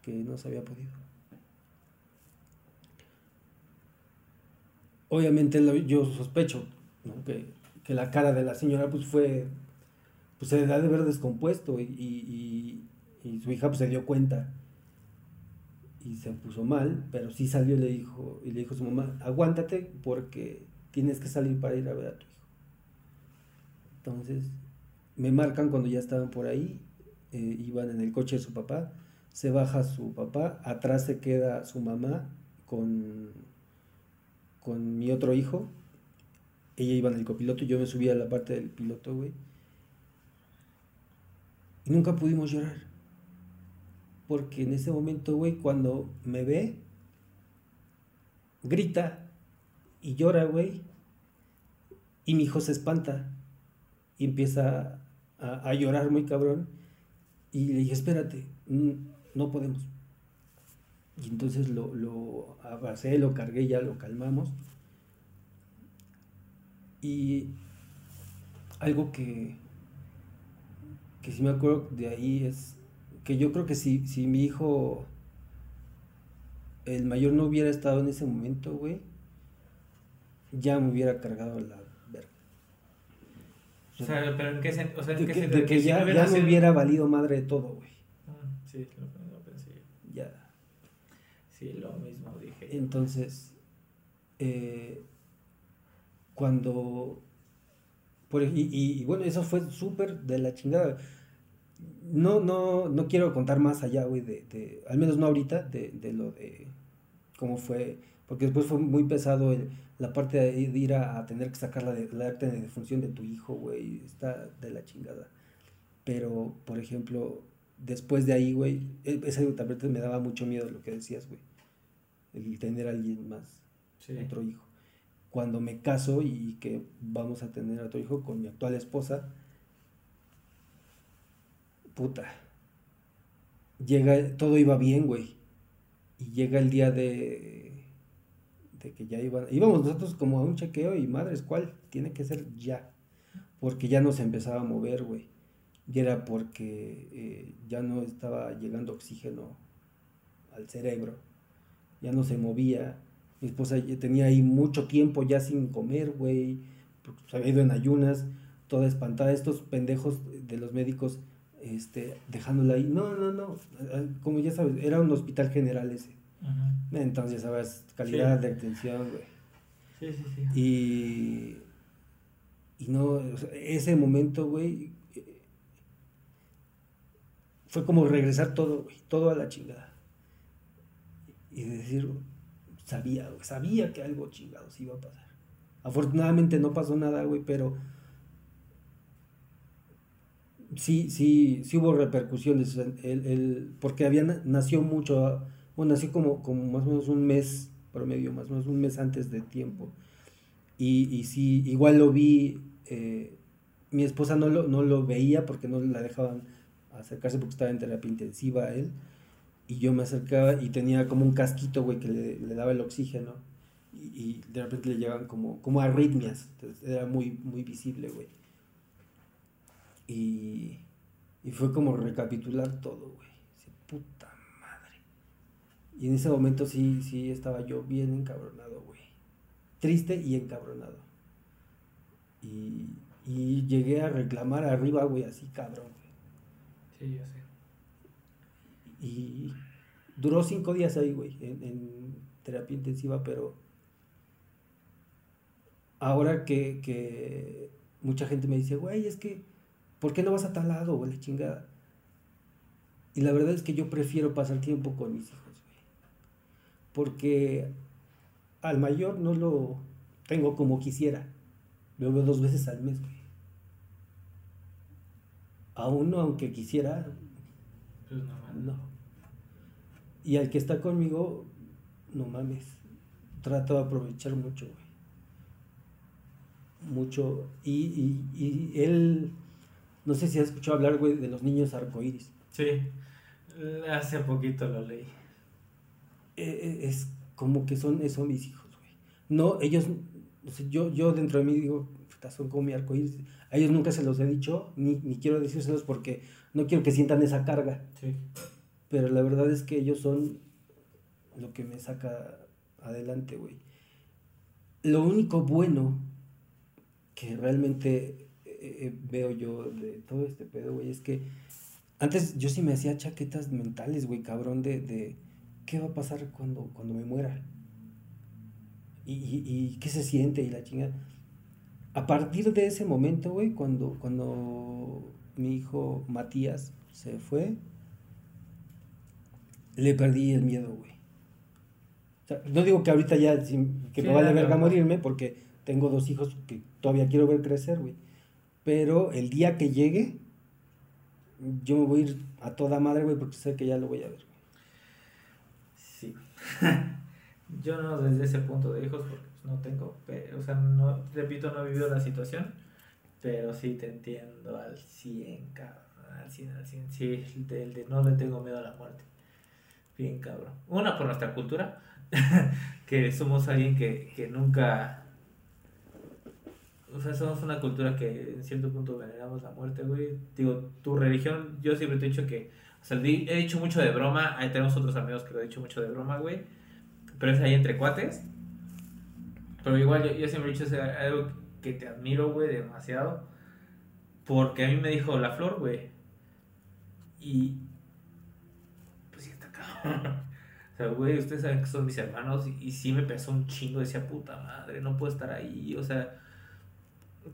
B: que no se había podido. obviamente yo sospecho que, la cara de la señora pues fue, pues se da de ver descompuesto y, su hija pues se dio cuenta y se puso mal, pero sí salió y le dijo, y le dijo a su mamá, aguántate porque tienes que salir para ir a ver a tu hijo. Entonces, me marcan cuando ya estaban por ahí, eh, iban en el coche de su papá, se baja su papá, atrás se queda su mamá con con mi otro hijo. Ella iba en el copiloto yo me subía a la parte del piloto, güey. Y nunca pudimos llorar. Porque en ese momento, güey, cuando me ve, grita y llora, güey. Y mi hijo se espanta y empieza a, llorar muy cabrón. Y le dije, espérate, no podemos. Y entonces lo, lo abracé, lo cargué, ya lo calmamos. Y algo que, que sí me acuerdo de ahí es que yo creo que si, si mi hijo, el mayor no hubiera estado en ese momento, güey, ya me hubiera cargado la verga.
A: O sea, pero en qué sentido, sea,
B: de que, de que, ya, ya me hubiera valido madre de todo, güey.
A: Ah, sí, lo pensé.
B: Ya.
A: Sí, lo mismo dije.
B: Entonces, eh, cuando... Por, y, y, bueno, eso fue súper de la chingada. No, no, no quiero contar más allá, güey, de, de, al menos no ahorita, de, de, lo de cómo fue, porque después fue muy pesado el, la parte de, ir a, tener que sacar la, la acta de defunción de tu hijo, güey, está de la chingada. Pero, por ejemplo, después de ahí, güey, e, ese también me daba mucho miedo lo que decías, güey. El tener a alguien más, otro hijo cuando me caso y que vamos a tener otro hijo con mi actual esposa, puta, llega, todo iba bien, güey. Y llega el día de, que ya iban, íbamos nosotros como a un chequeo y madres, ¿cuál? Tiene que ser ya. Porque ya no se empezaba a mover, güey. Y era porque eh, ya no estaba llegando oxígeno al cerebro ya no se movía. Mi esposa tenía ahí mucho tiempo ya sin comer, güey, se había ido en ayunas, toda espantada. Estos pendejos de los médicos, este, dejándola ahí. No, no, no, como ya sabes, era un hospital general ese. Entonces, sabes, calidad de atención, güey.
A: Sí, sí, sí.
B: Y, y no, ese momento, güey, fue como regresar todo, güey, todo a la chingada. Y decir, sabía, sabía que algo chingados iba a pasar. Afortunadamente no pasó nada, güey, pero sí, sí, sí hubo repercusiones. El, porque había, nació mucho, bueno, nació como, como más o menos un mes promedio, más o menos un mes antes de tiempo. Y, y sí, igual lo vi, eh, mi esposa no lo, no lo veía porque no la dejaban acercarse porque estaba en terapia intensiva a él. Y yo me acercaba y tenía como un casquito, güey, que le, daba el oxígeno. Y, de repente le llegaban como, como arritmias. Era muy, muy visible, güey. Y, y fue como recapitular todo, güey. Y en ese momento sí, sí estaba yo bien encabronado, güey. Triste y encabronado. Y, y llegué a reclamar arriba, güey, así cabrón.
A: Sí, yo sé.
B: Y duró cinco días ahí, güey, en, terapia intensiva, pero ahora que, mucha gente me dice, güey, es que, ¿por qué no vas a tal lado, güey, la chingada? Y la verdad es que yo prefiero pasar tiempo con mis hijos. Porque al mayor no lo tengo como quisiera. Lo veo dos veces al mes, güey a uno, aunque quisiera,
A: pues
B: no, Y al que está conmigo, no mames, trato de aprovechar mucho, güey. Mucho. Y, y, él, no sé si has escuchado hablar, güey, de los niños arcoíris.
A: Sí, hace poquito lo leí.
B: E, e, es como que son, son mis hijos, güey. No, ellos, yo, yo dentro de mí digo, son como mi arcoíris a ellos nunca se los he dicho, ni, ni quiero decírselos porque no quiero que sientan esa carga.
A: Sí.
B: Pero la verdad es que ellos son lo que me saca adelante, güey. Lo único bueno que realmente eh, eh, veo yo de todo este pedo, güey, es que antes yo sí me hacía chaquetas mentales, güey, cabrón, de, de qué va a pasar cuando, cuando me muera. Y, y, y qué se siente y la chingada a partir de ese momento, güey, cuando, cuando mi hijo Matías se fue, le perdí el miedo, güey. no digo que ahorita ya, que me vale verga morirme, porque tengo dos hijos que todavía quiero ver crecer, güey. Pero el día que llegue, yo me voy a ir a toda madre, güey, porque sé que ya lo voy a ver.
A: Yo no desde ese punto de hijos, porque no tengo, o sea, no, repito, no he vivido la situación, pero sí te entiendo al 100, cabrón, al 100, al 100, sí, el de, no le tengo miedo a la muerte, bien cabrón. Una por nuestra cultura, que somos alguien que, que nunca, o sea, somos una cultura que en cierto punto veneramos la muerte, güey. Digo, tu religión, yo siempre te he dicho que, o sea, he dicho mucho de broma, ahí tenemos otros amigos que lo he dicho mucho de broma, güey, pero es ahí entre cuates pero igual yo, siempre he dicho algo que te admiro, güey, demasiado. Porque a mí me dijo la flor, güey. Y. Pues sí, está cabrón. O sea, güey, ustedes saben que son mis hermanos. Y, y sí me pesó un chingo. Decía, puta madre, no puedo estar ahí. O sea,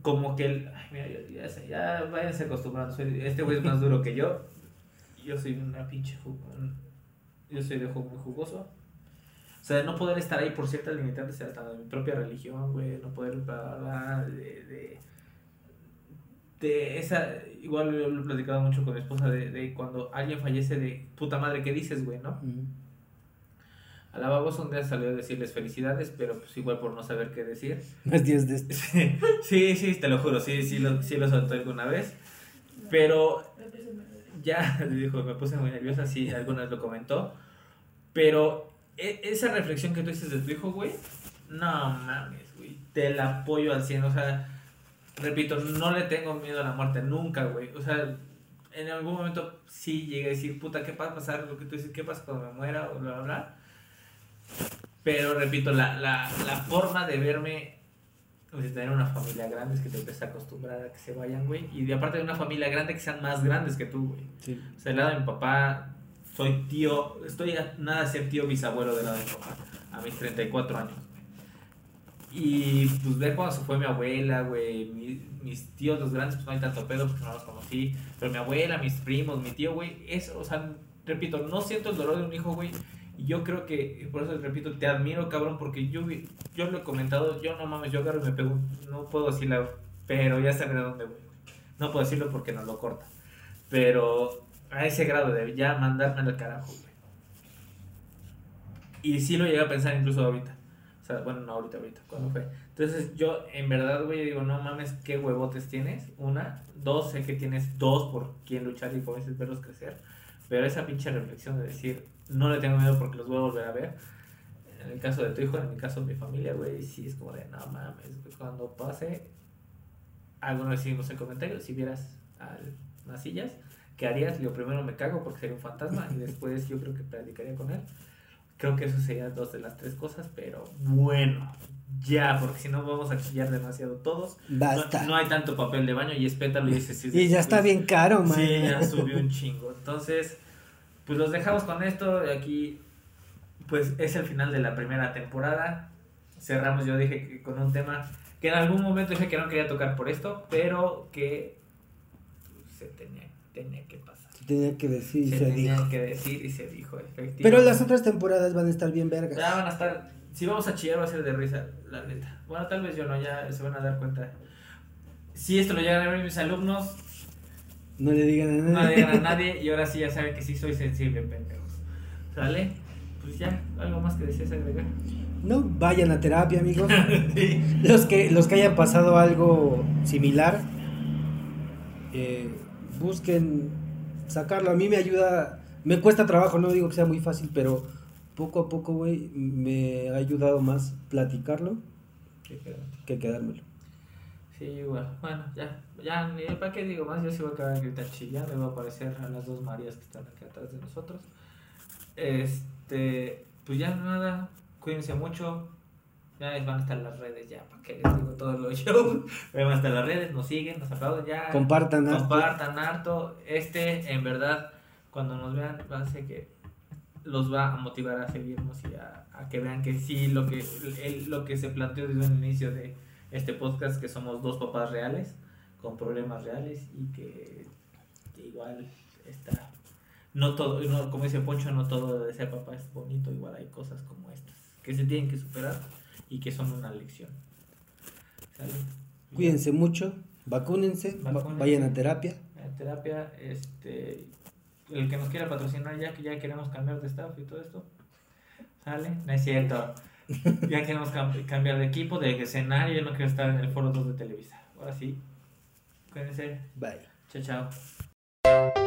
A: como que él. Ay, mira, ya, ya, ya váyanse acostumbrando. Este güey es más duro que yo. Yo soy una pinche. Yo soy de juego muy jugoso. O sea, de no poder estar ahí por ciertas limitantes hasta de mi propia religión, güey, no poder hablar de, de, de, esa, igual yo lo he platicado mucho con mi esposa, de, de cuando alguien fallece de puta madre, ¿qué dices, güey, no? A la babosa un día salió a decirles felicidades, pero pues igual por no saber qué decir.
B: Más días de este.
A: Sí, sí, te lo juro, sí, sí lo, sí lo soltó alguna vez. Pero ya, dijo, me puse muy nerviosa, sí, alguna vez lo comentó. Pero e, esa reflexión que tú dices de tu hijo, güey, no mames, güey, te la apoyo al 100, o sea, repito, no le tengo miedo a la muerte nunca, güey, o sea, en algún momento sí llegué a decir, puta, ¿qué pasa pasar? Lo que tú dices, ¿qué pasa cuando me muera? O bla, bla, bla. Pero repito, la, la, la forma de verme, de tener una familia grande es que te empiezas a acostumbrar a que se vayan, güey. Y de aparte de una familia grande que sean más grandes que tú, güey.
B: Sí.
A: O sea, del lado de mi papá, soy tío, estoy a nada de ser tío bisabuelo del lado de mi papá, a mis 34 años. Y pues ver cuando se fue mi abuela, güey, mi- mis tíos los grandes, pues no hay tanto pedo porque no los conocí, pero mi abuela, mis primos, mi tío, güey, eso, o sea, repito, no siento el dolor de un hijo, güey, y yo creo que, por eso repito, te admiro, cabrón, porque yo, yo lo he comentado, yo no mames, yo agarro y me pego, no puedo decirlo, pero ya sabré dónde voy. No puedo decirlo porque nos lo corta, pero a ese grado de ya mandarme al carajo, güey. Y sí lo llegué a pensar incluso ahorita. O sea, bueno, no ahorita, ahorita, cuando fue. Entonces yo, en verdad, güey, digo, no mames, qué huevotes tienes. Una. Dos, sé que tienes dos por quien luchar y por veces verlos crecer. Pero esa pinche reflexión de decir, no le tengo miedo porque los voy a volver a ver. En el caso de tu hijo, en mi caso de mi familia, güey, sí es como de, no mames, cuando pase, algo recibimos en comentarios, si vieras a Masillas, ¿qué harías? Yo primero me cago porque sería un fantasma y después yo creo que platicaría con él. Creo que eso serían dos de las tres cosas, pero bueno, ya, porque si no vamos a chillar demasiado todos.
B: Basta.
A: No, no hay tanto papel de baño y es pétalo y sí
B: y ya está bien caro, man.
A: Sí, ya subió un chingo. Entonces, pues los dejamos con esto. Aquí, pues es el final de la primera temporada. Cerramos, yo dije que con un tema que en algún momento dije que no quería tocar por esto, pero que se tenía, tenía que pasar.
B: Se tenía que decir y
A: se
B: se
A: tenía
B: dijo.
A: que decir y se dijo, efectivamente.
B: Pero las otras temporadas van a estar bien vergas.
A: Ya van a estar. Si vamos a chillar, va a ser de risa, la neta. Bueno, tal vez yo no, ya se van a dar cuenta. Si esto lo llegan a ver mis alumnos,
B: No le digan a
A: no
B: nadie.
A: le digan a nadie y ahora sí ya saben que sí soy sensible, pendejos. ¿Sale? Pues ya, algo más que deseas agregar.
B: No, vayan a terapia, amigos.
A: Sí.
B: Los que, los que hayan pasado algo similar, eh, busquen sacarlo. A mí me ayuda, me cuesta trabajo, no digo que sea muy fácil, pero poco a poco, güey, me ha ayudado más platicarlo que quedármelo.
A: Sí, igual. Bueno, ya, ya, ni para qué digo más, yo sí voy a acabar de gritar chillando, y voy a aparecer a las dos Marías que están aquí atrás de nosotros. Este, pues ya nada, cuídense mucho. Ya les van a estar las redes, ya, para que les digo todos los shows. Van a estar las redes, nos siguen, nos aplauden, ya.
B: Compartan. harto.
A: Compartan harto. Este, en verdad, cuando nos vean, va a ser que los va a motivar a seguirnos y a, a que vean que sí, lo que, el- lo que se planteó desde el inicio de este podcast, que somos dos papás reales, con problemas reales y que, que igual está. No todo, no, como dice Poncho, no todo de ser papá es bonito, igual hay cosas como estas que se tienen que superar y que son una lección. ¿Sale?
B: Cuídense mucho, vacúnense, va-
A: Vacúnense.
B: vayan a terapia.
A: en terapia, este, el que nos quiera patrocinar ya que ya queremos cambiar de staff y todo esto, ¿sale? No es cierto. ya queremos cam cambiar de equipo, de escenario, yo no quiero estar en el foro 2 de Televisa. Ahora sí, cuídense.
B: Bye.
A: Chao, chao.